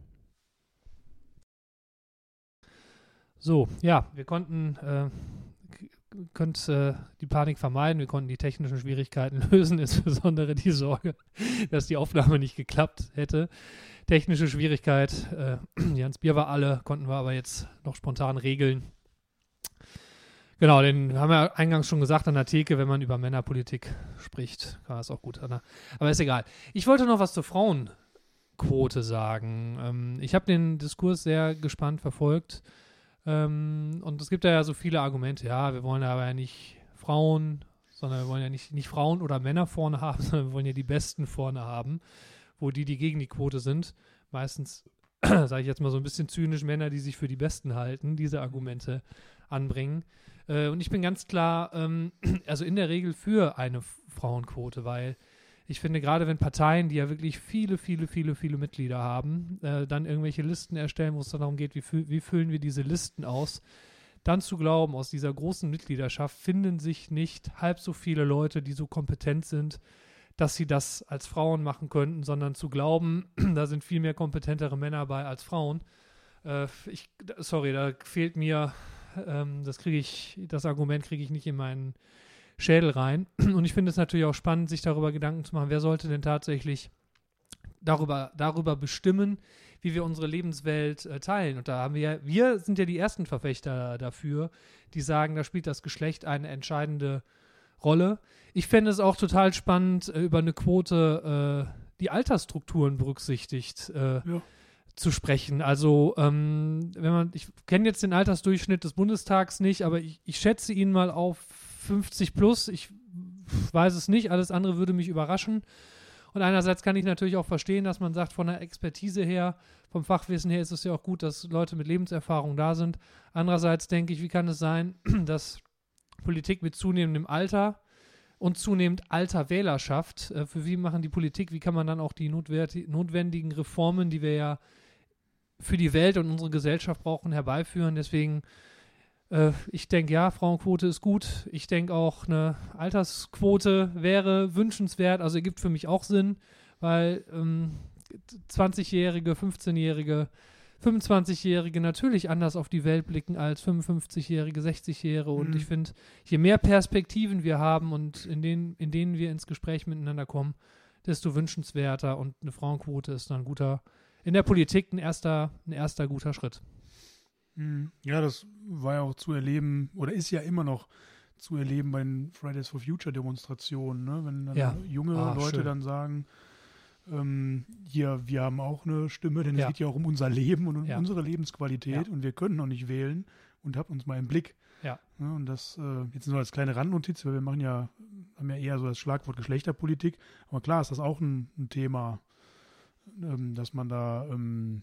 So, ja, wir konnten äh, könnt, äh, die Panik vermeiden, wir konnten die technischen Schwierigkeiten lösen, insbesondere die Sorge, dass die Aufnahme nicht geklappt hätte. Technische Schwierigkeit, äh, Jans Bier war alle, konnten wir aber jetzt noch spontan regeln. Genau, den haben wir eingangs schon gesagt an der Theke, wenn man über Männerpolitik spricht, man das auch gut. Der, aber ist egal. Ich wollte noch was zur Frauenquote sagen. Ähm, ich habe den Diskurs sehr gespannt verfolgt. Ähm, und es gibt ja so viele Argumente. Ja, wir wollen aber ja nicht Frauen, sondern wir wollen ja nicht, nicht Frauen oder Männer vorne haben, sondern wir wollen ja die Besten vorne haben, wo die, die gegen die Quote sind, meistens, sage ich jetzt mal so ein bisschen zynisch, Männer, die sich für die Besten halten, diese Argumente anbringen. Äh, und ich bin ganz klar, ähm, also in der Regel für eine Frauenquote, weil ich finde, gerade wenn Parteien, die ja wirklich viele, viele, viele, viele Mitglieder haben, äh, dann irgendwelche Listen erstellen, wo es dann darum geht, wie, fü wie füllen wir diese Listen aus, dann zu glauben, aus dieser großen Mitgliedschaft finden sich nicht halb so viele Leute, die so kompetent sind, dass sie das als Frauen machen könnten, sondern zu glauben, da sind viel mehr kompetentere Männer bei als Frauen. Äh, ich, sorry, da fehlt mir, ähm, das kriege ich, das Argument kriege ich nicht in meinen Schädel rein. Und ich finde es natürlich auch spannend, sich darüber Gedanken zu machen, wer sollte denn tatsächlich darüber, darüber bestimmen, wie wir unsere Lebenswelt äh, teilen. Und da haben wir ja, wir sind ja die ersten Verfechter dafür, die sagen, da spielt das Geschlecht eine entscheidende Rolle. Ich fände es auch total spannend, äh, über eine Quote äh, die Altersstrukturen berücksichtigt äh, Ja. zu sprechen. Also, ähm, wenn man, ich kenne jetzt den Altersdurchschnitt des Bundestags nicht, aber ich, ich schätze ihn mal auf 50 plus. Ich weiß es nicht, alles andere würde mich überraschen. Und einerseits kann ich natürlich auch verstehen, dass man sagt, von der Expertise her, vom Fachwissen her ist es ja auch gut, dass Leute mit Lebenserfahrung da sind. Andererseits denke ich, wie kann es sein, dass Politik mit zunehmendem Alter und zunehmend alter Wählerschaft, äh, für wie machen die Politik, wie kann man dann auch die notwendigen Reformen, die wir ja für die Welt und unsere Gesellschaft brauchen, herbeiführen. Deswegen, äh, ich denke, ja, Frauenquote ist gut. Ich denke auch, eine Altersquote wäre wünschenswert. Also ergibt für mich auch Sinn, weil ähm, 20-Jährige, 15-Jährige, 25-Jährige natürlich anders auf die Welt blicken als 55-Jährige, 60-Jährige. Und Mhm. ich finde, je mehr Perspektiven wir haben und in denen, in denen wir ins Gespräch miteinander kommen, desto wünschenswerter. Und eine Frauenquote ist dann ein guter, in der Politik ein erster, ein erster guter Schritt. Mhm. Ja, das war ja auch zu erleben oder ist ja immer noch zu erleben bei den Fridays for Future Demonstrationen, ne? wenn dann Ja. junge Ah, Leute schön. dann sagen, ähm, hier, wir haben auch eine Stimme, denn Ja. es geht ja auch um unser Leben und um Ja. unsere Lebensqualität und wir können noch nicht wählen und habt uns mal im Blick. Ja. Ne? Und das äh, jetzt nur als kleine Randnotiz, weil wir machen ja, haben ja eher so das Schlagwort Geschlechterpolitik, aber klar ist das auch ein, ein Thema, ähm, dass man da ähm,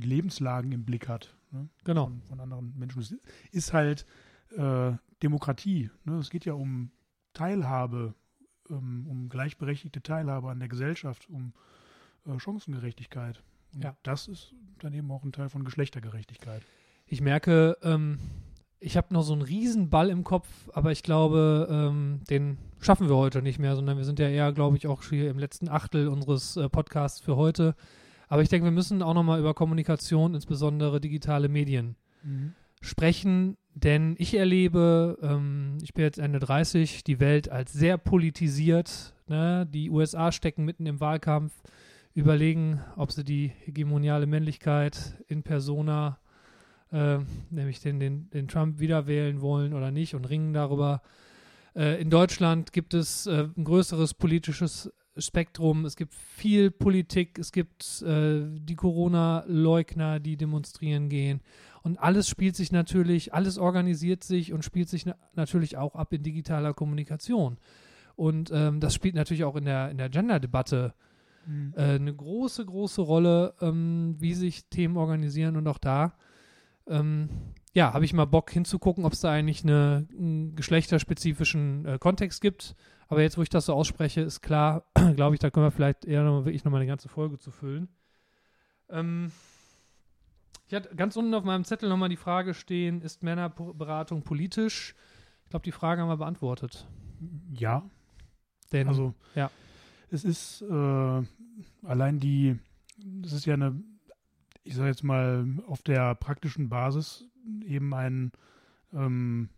Lebenslagen im Blick hat. Ne? Genau. von, von anderen Menschen. Es ist halt äh, Demokratie. Ne? Es geht ja um Teilhabe, ähm, um gleichberechtigte Teilhabe an der Gesellschaft, um äh, Chancengerechtigkeit. Und Ja. das ist dann eben auch ein Teil von Geschlechtergerechtigkeit. Ich merke, ähm, ich habe noch so einen riesen Ball im Kopf, aber ich glaube, ähm, den schaffen wir heute nicht mehr, sondern wir sind ja eher, glaube ich, auch hier im letzten Achtel unseres äh, Podcasts für heute. Aber ich denke, wir müssen auch nochmal über Kommunikation, insbesondere digitale Medien, sprechen, denn ich erlebe, ähm, ich bin jetzt Ende 30, die Welt als sehr politisiert. Ne? Die USA stecken mitten im Wahlkampf, überlegen, ob sie die hegemoniale Männlichkeit in persona, äh, nämlich den, den, den Trump wieder wählen wollen oder nicht und ringen darüber. Äh, in Deutschland gibt es äh, ein größeres politisches Spektrum, es gibt viel Politik, es gibt äh, die Corona-Leugner, die demonstrieren gehen. Und alles spielt sich natürlich, alles organisiert sich und spielt sich na natürlich auch ab in digitaler Kommunikation. Und ähm, das spielt natürlich auch in der, in der Gender-Debatte mhm. äh, eine große, große Rolle, ähm, wie sich Themen organisieren. Und auch da, ähm, ja, habe ich mal Bock hinzugucken, ob es da eigentlich eine, einen geschlechterspezifischen äh, Kontext gibt. Aber jetzt, wo ich das so ausspreche, ist klar, glaube ich, da können wir vielleicht eher noch, wirklich nochmal eine ganze Folge zu füllen. Ähm, ich hatte ganz unten auf meinem Zettel nochmal die Frage stehen, ist Männerberatung politisch? Ich glaube, die Frage haben wir beantwortet. Ja. Denn, Also, ja. es ist äh, allein die, es ist ja eine, ich sage jetzt mal, auf der praktischen Basis eben ein, ähm,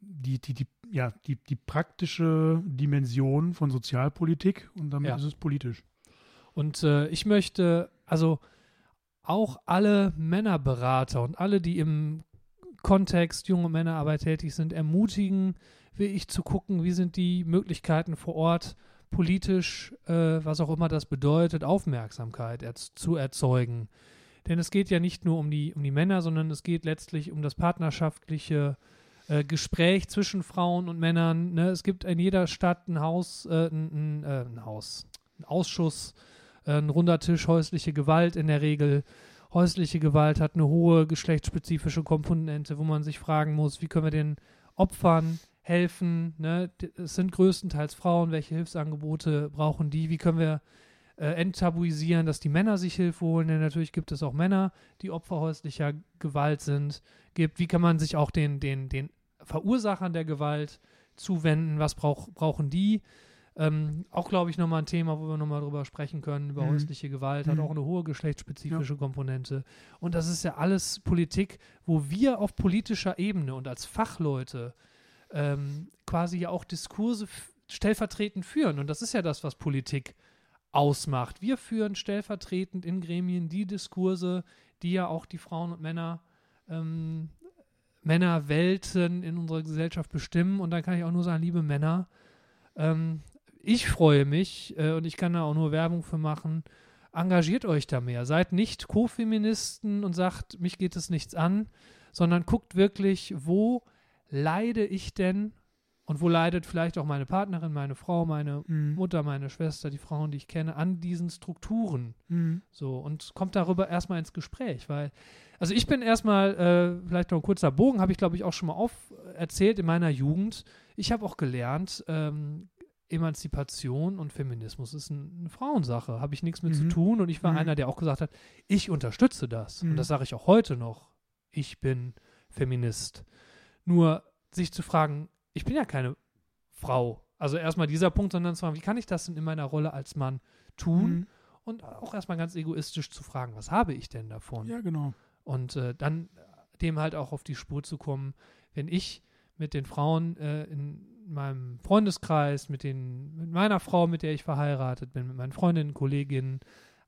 die, die, die, ja, die, die praktische Dimension von Sozialpolitik und damit Ja. ist es politisch. Und äh, ich möchte, also auch alle Männerberater und alle, die im Kontext junge Männerarbeit tätig sind, ermutigen, will ich zu gucken, wie sind die Möglichkeiten vor Ort politisch, äh, was auch immer das bedeutet, Aufmerksamkeit erz zu erzeugen. Denn es geht ja nicht nur um die, um die Männer, sondern es geht letztlich um das partnerschaftliche äh, Gespräch zwischen Frauen und Männern. Ne? Es gibt in jeder Stadt ein Haus, äh, ein, ein, äh, ein Haus, ein Ausschuss, äh, ein runder Tisch, häusliche Gewalt in der Regel. Häusliche Gewalt hat eine hohe geschlechtsspezifische Komponente, wo man sich fragen muss, wie können wir den Opfern helfen? Ne? Es sind größtenteils Frauen, welche Hilfsangebote brauchen die? Wie können wir äh, enttabuisieren, dass die Männer sich Hilfe holen? Denn natürlich gibt es auch Männer, die Opfer häuslicher Gewalt sind. Gibt, wie kann man sich auch den, den, den Verursachern der Gewalt zuwenden? Was brauch, brauchen die? Ähm, auch, glaube ich, nochmal ein Thema, wo wir nochmal drüber sprechen können, über Mhm. häusliche Gewalt, hat Mhm. auch eine hohe geschlechtsspezifische Komponente. Und das ist ja alles Politik, wo wir auf politischer Ebene und als Fachleute ähm, quasi ja auch Diskurse stellvertretend führen. Und das ist ja das, was Politik ausmacht. Wir führen stellvertretend in Gremien die Diskurse, die ja auch die Frauen und Männer ähm, Männerwelten in unserer Gesellschaft bestimmen. Und da kann ich auch nur sagen, liebe Männer, ähm, ich freue mich äh, und ich kann da auch nur Werbung für machen. Engagiert euch da mehr. Seid nicht Co-Feministen und sagt, mich geht es nichts an, sondern guckt wirklich, wo leide ich denn und wo leidet vielleicht auch meine Partnerin, meine Frau, meine Mhm. Mutter, meine Schwester, die Frauen, die ich kenne, an diesen Strukturen. Mhm. So, und kommt darüber erstmal ins Gespräch, weil, also ich bin erstmal, äh, vielleicht noch ein kurzer Bogen, habe ich glaube ich auch schon mal auf erzählt in meiner Jugend. Ich habe auch gelernt, ähm, Emanzipation und Feminismus ist ein, eine Frauensache, habe ich nichts mit zu Mhm. tun und ich war Mhm. einer, der auch gesagt hat, ich unterstütze das Mhm. und das sage ich auch heute noch. Ich bin Feminist. Nur sich zu fragen, ich bin ja keine Frau. Also erstmal dieser Punkt, sondern zu fragen, wie kann ich das denn in meiner Rolle als Mann tun? Mhm. und auch erstmal ganz egoistisch zu fragen, was habe ich denn davon? Ja, genau. Und äh, dann dem halt auch auf die Spur zu kommen, wenn ich mit den Frauen äh, in meinem Freundeskreis, mit, den, mit meiner Frau, mit der ich verheiratet bin, mit meinen Freundinnen, Kolleginnen,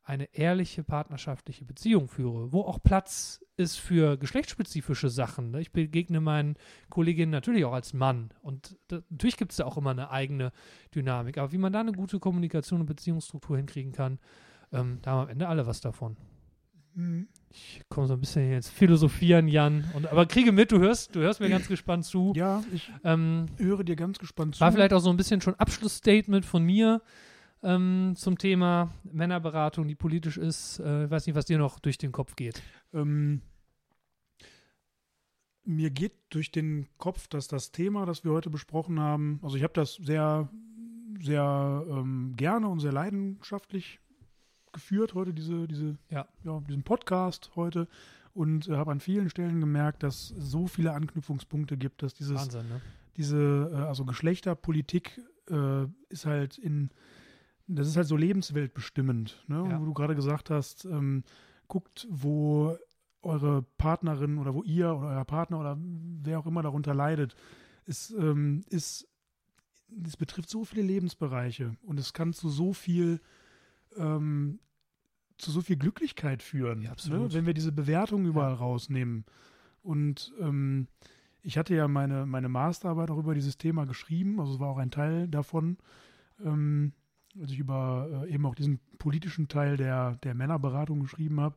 eine ehrliche partnerschaftliche Beziehung führe, wo auch Platz ist für geschlechtsspezifische Sachen. ne? Ich begegne meinen Kolleginnen natürlich auch als Mann und da, natürlich gibt es da auch immer eine eigene Dynamik, aber wie man da eine gute Kommunikation und Beziehungsstruktur hinkriegen kann, ähm, da haben am Ende alle was davon. Mhm. Ich komme so ein bisschen ins Philosophieren, Jan. Und, aber kriege mit, du hörst, du hörst mir ganz gespannt zu. Ja, ich Ähm, höre dir ganz gespannt zu. war vielleicht auch so ein bisschen schon Abschlussstatement von mir ähm, zum Thema Männerberatung, die politisch ist. Äh, weiß nicht, was dir noch durch den Kopf geht. Ähm, mir geht durch den Kopf, dass das Thema, das wir heute besprochen haben, also ich habe das sehr, sehr ähm, gerne und sehr leidenschaftlich geführt heute, diese, diese, Ja. diesen Podcast heute und äh, habe an vielen Stellen gemerkt, dass es so viele Anknüpfungspunkte gibt, dass dieses, Wahnsinn, ne? diese, äh, also Geschlechterpolitik äh, ist halt in, das ist halt so lebensweltbestimmend, ne? Ja. Wo du gerade gesagt hast, ähm, guckt, wo eure Partnerin oder wo ihr oder euer Partner oder wer auch immer darunter leidet. Es ähm, ist, es betrifft so viele Lebensbereiche und es kann zu so viel, ähm, zu so viel Glücklichkeit führen, Ja, absolut. Ne? wenn wir diese Bewertung überall rausnehmen. Und ähm, ich hatte ja meine, meine Masterarbeit auch über dieses Thema geschrieben, also es war auch ein Teil davon. Ähm, als ich über äh, eben auch diesen politischen Teil der, der Männerberatung geschrieben habe.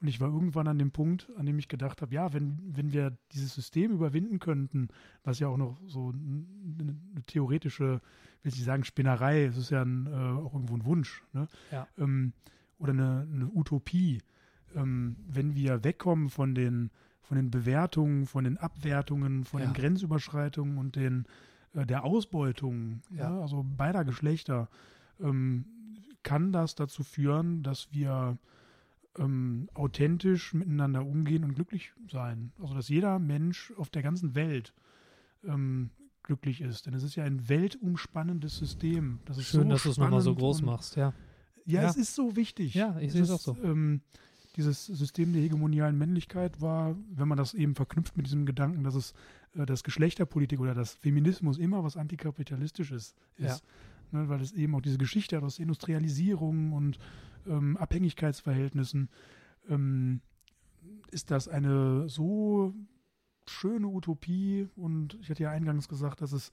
Und ich war irgendwann an dem Punkt, an dem ich gedacht habe, ja, wenn, wenn wir dieses System überwinden könnten, was ja auch noch so eine, eine theoretische, will ich sagen, Spinnerei, es ist ja ein, äh, auch irgendwo ein Wunsch, ne? Ja. Ähm, oder eine, eine Utopie, ähm, wenn wir wegkommen von den, von den Bewertungen, von den Abwertungen, von Ja. den Grenzüberschreitungen und den, äh, der Ausbeutung, ja. Ja. also beider Geschlechter, ähm, kann das dazu führen, dass wir ähm, authentisch miteinander umgehen und glücklich sein. Also dass jeder Mensch auf der ganzen Welt ähm, glücklich ist. Denn es ist ja ein weltumspannendes System. Das ist Schön, so dass du es nochmal so groß und- machst, ja. ja, Ja. es ist so wichtig. Ja, ich sehe es auch so. Ähm, dieses System der hegemonialen Männlichkeit war, wenn man das eben verknüpft mit diesem Gedanken, dass es äh, das Geschlechterpolitik oder das Feminismus immer was antikapitalistisches ist. Ne, weil es eben auch diese Geschichte hat aus Industrialisierung und ähm, Abhängigkeitsverhältnissen, ähm, ist das eine so schöne Utopie und ich hatte ja eingangs gesagt, dass es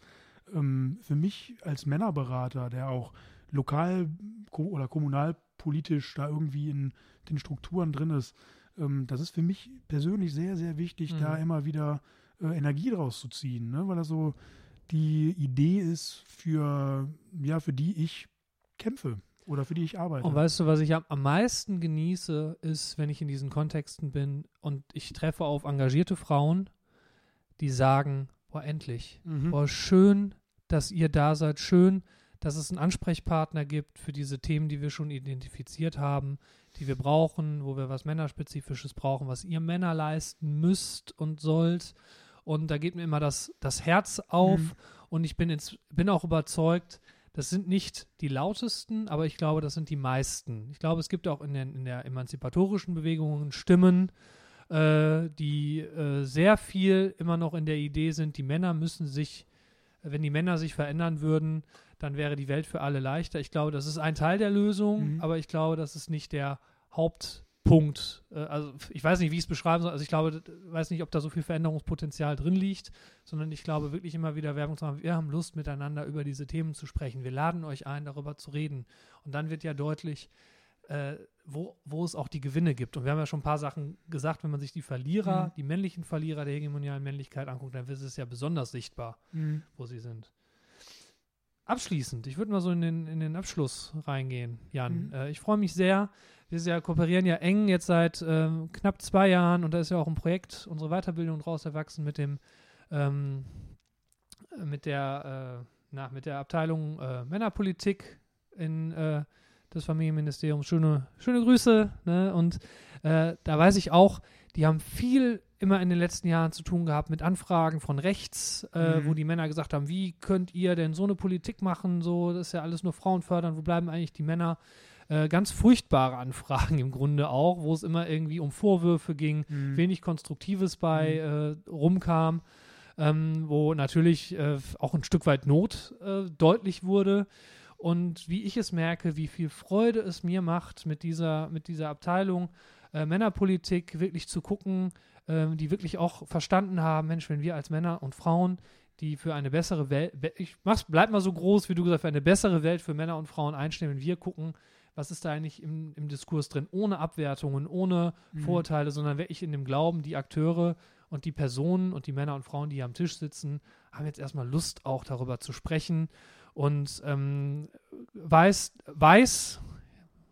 ähm, für mich als Männerberater, der auch lokal oder kommunalpolitisch da irgendwie in den Strukturen drin ist, ähm, das ist für mich persönlich sehr, sehr wichtig, Mhm. da immer wieder äh, Energie draus zu ziehen, ne? weil das so die Idee ist, für, ja, für die ich kämpfe oder für die ich arbeite. Und weißt du, was ich am, am meisten genieße, ist, wenn ich in diesen Kontexten bin und ich treffe auf engagierte Frauen, die sagen, boah, endlich, Mhm. boah, schön, dass ihr da seid, schön, dass es einen Ansprechpartner gibt für diese Themen, die wir schon identifiziert haben, die wir brauchen, wo wir was Männerspezifisches brauchen, was ihr Männer leisten müsst und sollt. Und da geht mir immer das, das Herz auf Mhm. und ich bin, ins, bin auch überzeugt, das sind nicht die lautesten, aber ich glaube, das sind die meisten. Ich glaube, es gibt auch in, den, in der emanzipatorischen Bewegung Stimmen, äh, die äh, sehr viel immer noch in der Idee sind, die Männer müssen sich, wenn die Männer sich verändern würden, dann wäre die Welt für alle leichter. Ich glaube, das ist ein Teil der Lösung, Mhm. aber ich glaube, das ist nicht der Hauptpunkt. Äh, also ich weiß nicht, wie ich es beschreiben soll. Also ich glaube, weiß nicht, ob da so viel Veränderungspotenzial drin liegt, sondern ich glaube wirklich immer wieder Werbung zu machen. Wir haben Lust, miteinander über diese Themen zu sprechen. Wir laden euch ein, darüber zu reden. Und dann wird ja deutlich, äh, wo, wo es auch die Gewinne gibt. Und wir haben ja schon ein paar Sachen gesagt, wenn man sich die Verlierer, Mhm. die männlichen Verlierer der hegemonialen Männlichkeit anguckt, dann ist es ja besonders sichtbar, Mhm. wo sie sind. Abschließend, ich würde mal so in den, in den Abschluss reingehen, Jan. Mhm. Äh, ich freue mich sehr. Wir ja, kooperieren ja eng jetzt seit ähm, knapp zwei Jahren und da ist ja auch ein Projekt, unsere Weiterbildung daraus erwachsen mit dem ähm, äh, mit der äh, na, mit der Abteilung äh, Männerpolitik in äh, des Familienministeriums. Schöne, schöne Grüße. Ne? Und äh, da weiß ich auch, die haben viel immer in den letzten Jahren zu tun gehabt mit Anfragen von rechts, äh, Mhm. wo die Männer gesagt haben, wie könnt ihr denn so eine Politik machen? So, das ist ja alles nur Frauen fördern. Wo bleiben eigentlich die Männer? Äh, ganz furchtbare Anfragen im Grunde auch, wo es immer irgendwie um Vorwürfe ging, Mhm. wenig Konstruktives bei äh, rumkam, ähm, wo natürlich äh, auch ein Stück weit Not äh, deutlich wurde. Und wie ich es merke, wie viel Freude es mir macht, mit dieser, mit dieser Abteilung Männerpolitik wirklich zu gucken, ähm, die wirklich auch verstanden haben, Mensch, wenn wir als Männer und Frauen, die für eine bessere Welt, ich mach's, bleib mal so groß, wie du gesagt hast, für eine bessere Welt für Männer und Frauen einstehen, wenn wir gucken, was ist da eigentlich im, im Diskurs drin, ohne Abwertungen, ohne Mhm. Vorurteile, sondern wirklich in dem Glauben, die Akteure und die Personen und die Männer und Frauen, die hier am Tisch sitzen, haben jetzt erstmal Lust, auch darüber zu sprechen und ähm, weiß, weiß,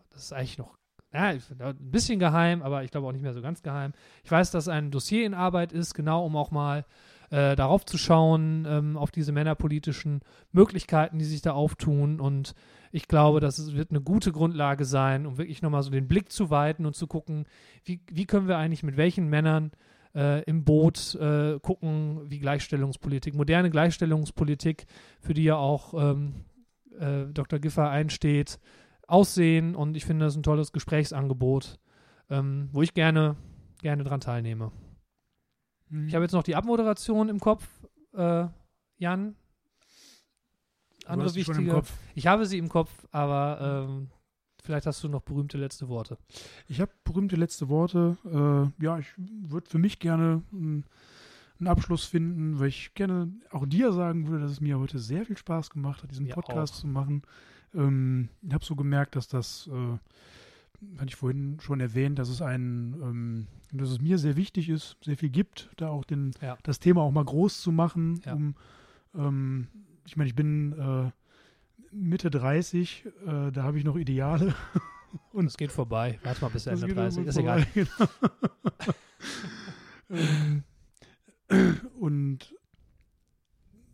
das ist eigentlich noch ja, ein bisschen geheim, aber ich glaube auch nicht mehr so ganz geheim. Ich weiß, dass ein Dossier in Arbeit ist, genau um auch mal äh, darauf zu schauen, ähm, auf diese männerpolitischen Möglichkeiten, die sich da auftun. Und ich glaube, das wird eine gute Grundlage sein, um wirklich nochmal so den Blick zu weiten und zu gucken, wie, wie können wir eigentlich mit welchen Männern äh, im Boot äh, gucken, wie Gleichstellungspolitik, moderne Gleichstellungspolitik, für die ja auch ähm, äh, Dr. Giffer einsteht, aussehen. Und ich finde, das ein tolles Gesprächsangebot, ähm, wo ich gerne, gerne dran teilnehme. Mhm. Ich habe jetzt noch die Abmoderation im Kopf. Äh, Jan, andere wichtige. Kopf. Ich habe sie im Kopf, aber ähm, vielleicht hast du noch berühmte letzte Worte. Ich habe berühmte letzte Worte. Äh, ja, ich würde für mich gerne ein, einen Abschluss finden, weil ich gerne auch dir sagen würde, dass es mir heute sehr viel Spaß gemacht hat, diesen Mir Podcast auch. zu machen. Ähm, ich habe so gemerkt, dass das, äh, hatte ich vorhin schon erwähnt, dass es ein, ähm, dass es mir sehr wichtig ist, sehr viel gibt, da auch den, Ja. das Thema auch mal groß zu machen. Ja. Um, ähm, ich meine, ich bin äh, Mitte 30, äh, da habe ich noch Ideale. Und es geht vorbei. Warte mal bis Ende geht 30. irgendwo Ist egal. vorbei, genau. Ähm, Und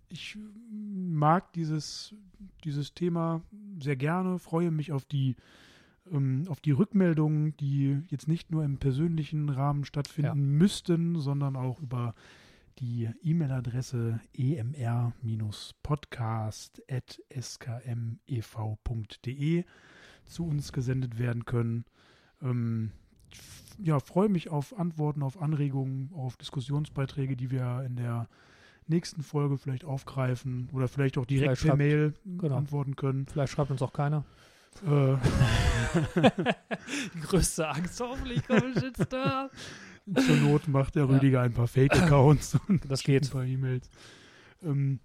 ich mag dieses, dieses Thema sehr gerne, freue mich auf die, ähm, auf die Rückmeldungen, die jetzt nicht nur im persönlichen Rahmen stattfinden Ja. müssten, sondern auch über die E-Mail-Adresse emr-podcast.skmev.de zu uns gesendet werden können. Ähm, ja, freue mich auf Antworten, auf Anregungen, auf Diskussionsbeiträge, die wir in der nächsten Folge vielleicht aufgreifen oder vielleicht auch direkt Vielleicht per Mail genau. antworten können. Vielleicht schreibt uns auch keiner. Äh, Die größte Angst, hoffentlich kommt ein Shitstorm. zur Not macht der Ja. Rüdiger ein paar Fake-Accounts und Das geht. ein paar E-Mails. Ähm,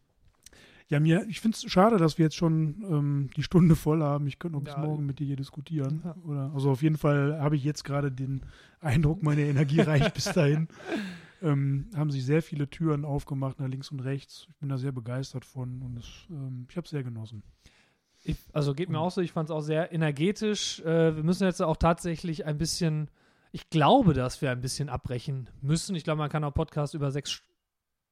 ja, mir, ich finde es schade, dass wir jetzt schon ähm, die Stunde voll haben. Ich könnte noch bis Ja. morgen mit dir hier diskutieren. Ja. Oder, also auf jeden Fall habe ich jetzt gerade den Eindruck, meine Energie reicht bis dahin. Ähm, haben sich sehr viele Türen aufgemacht nach links und rechts. Ich bin da sehr begeistert von und es, ähm, ich habe es sehr genossen. Ich, also geht mir auch so, ich fand es auch sehr energetisch. Äh, wir müssen jetzt auch tatsächlich ein bisschen, ich glaube, dass wir ein bisschen abbrechen müssen. Ich glaube, man kann auch Podcast über sechs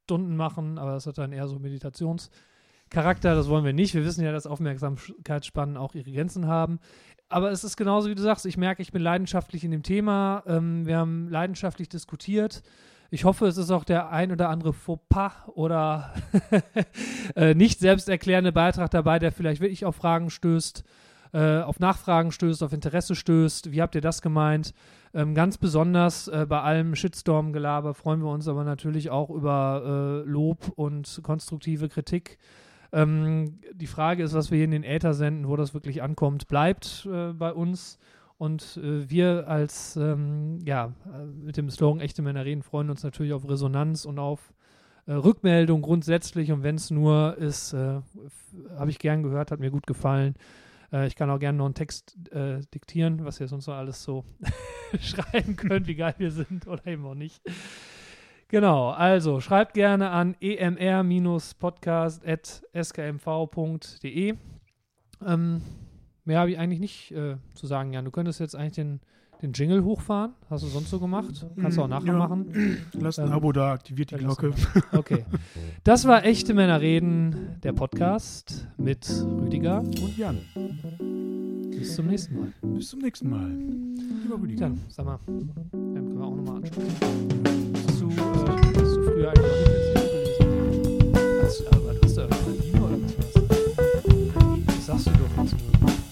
Stunden machen, aber das hat dann eher so Meditationscharakter. Das wollen wir nicht. Wir wissen ja, dass Aufmerksamkeitsspannen auch ihre Grenzen haben. Aber es ist genauso, wie du sagst. Ich merke, ich bin leidenschaftlich in dem Thema. Ähm, wir haben leidenschaftlich diskutiert. Ich hoffe, es ist auch der ein oder andere Fauxpas oder äh, nicht selbsterklärende Beitrag dabei, der vielleicht wirklich auf Fragen stößt, äh, auf Nachfragen stößt, auf Interesse stößt. Wie habt ihr das gemeint? Ähm, ganz besonders äh, bei allem Shitstorm-Gelaber freuen wir uns aber natürlich auch über äh, Lob und konstruktive Kritik. Ähm, die Frage ist, was wir hier in den Äther senden, wo das wirklich ankommt, bleibt äh, bei uns. Und äh, wir als, ähm, ja, äh, mit dem Slogan Echte Männer reden, freuen uns natürlich auf Resonanz und auf äh, Rückmeldung grundsätzlich. Und wenn es nur ist, äh, habe ich gern gehört, hat mir gut gefallen. Äh, ich kann auch gerne noch einen Text äh, diktieren, was ihr sonst noch alles so schreiben könnt, wie geil wir sind oder eben auch nicht. Genau, also schreibt gerne an emr-podcast.skmv.de. Ähm, mehr habe ich eigentlich nicht äh, zu sagen, Jan. Du könntest jetzt eigentlich den, den Jingle hochfahren. Hast du sonst so gemacht? Kannst du auch nachher Ja. machen. Lasst ein Ähm, Abo da, aktiviert die lass Glocke. Okay. Das war Echte Männer reden, der Podcast mit Rüdiger. Und Jan, Bis zum nächsten Mal. bis zum nächsten Mal. Lieber Rüdiger. Jan, sag mal, Jan, können wir auch nochmal ansprechen. Hast du, äh, hast du früher eigentlich auch nicht gelesen? Hast du, aber du hast ja Berlin oder was? Was sagst du doch jetzt nur?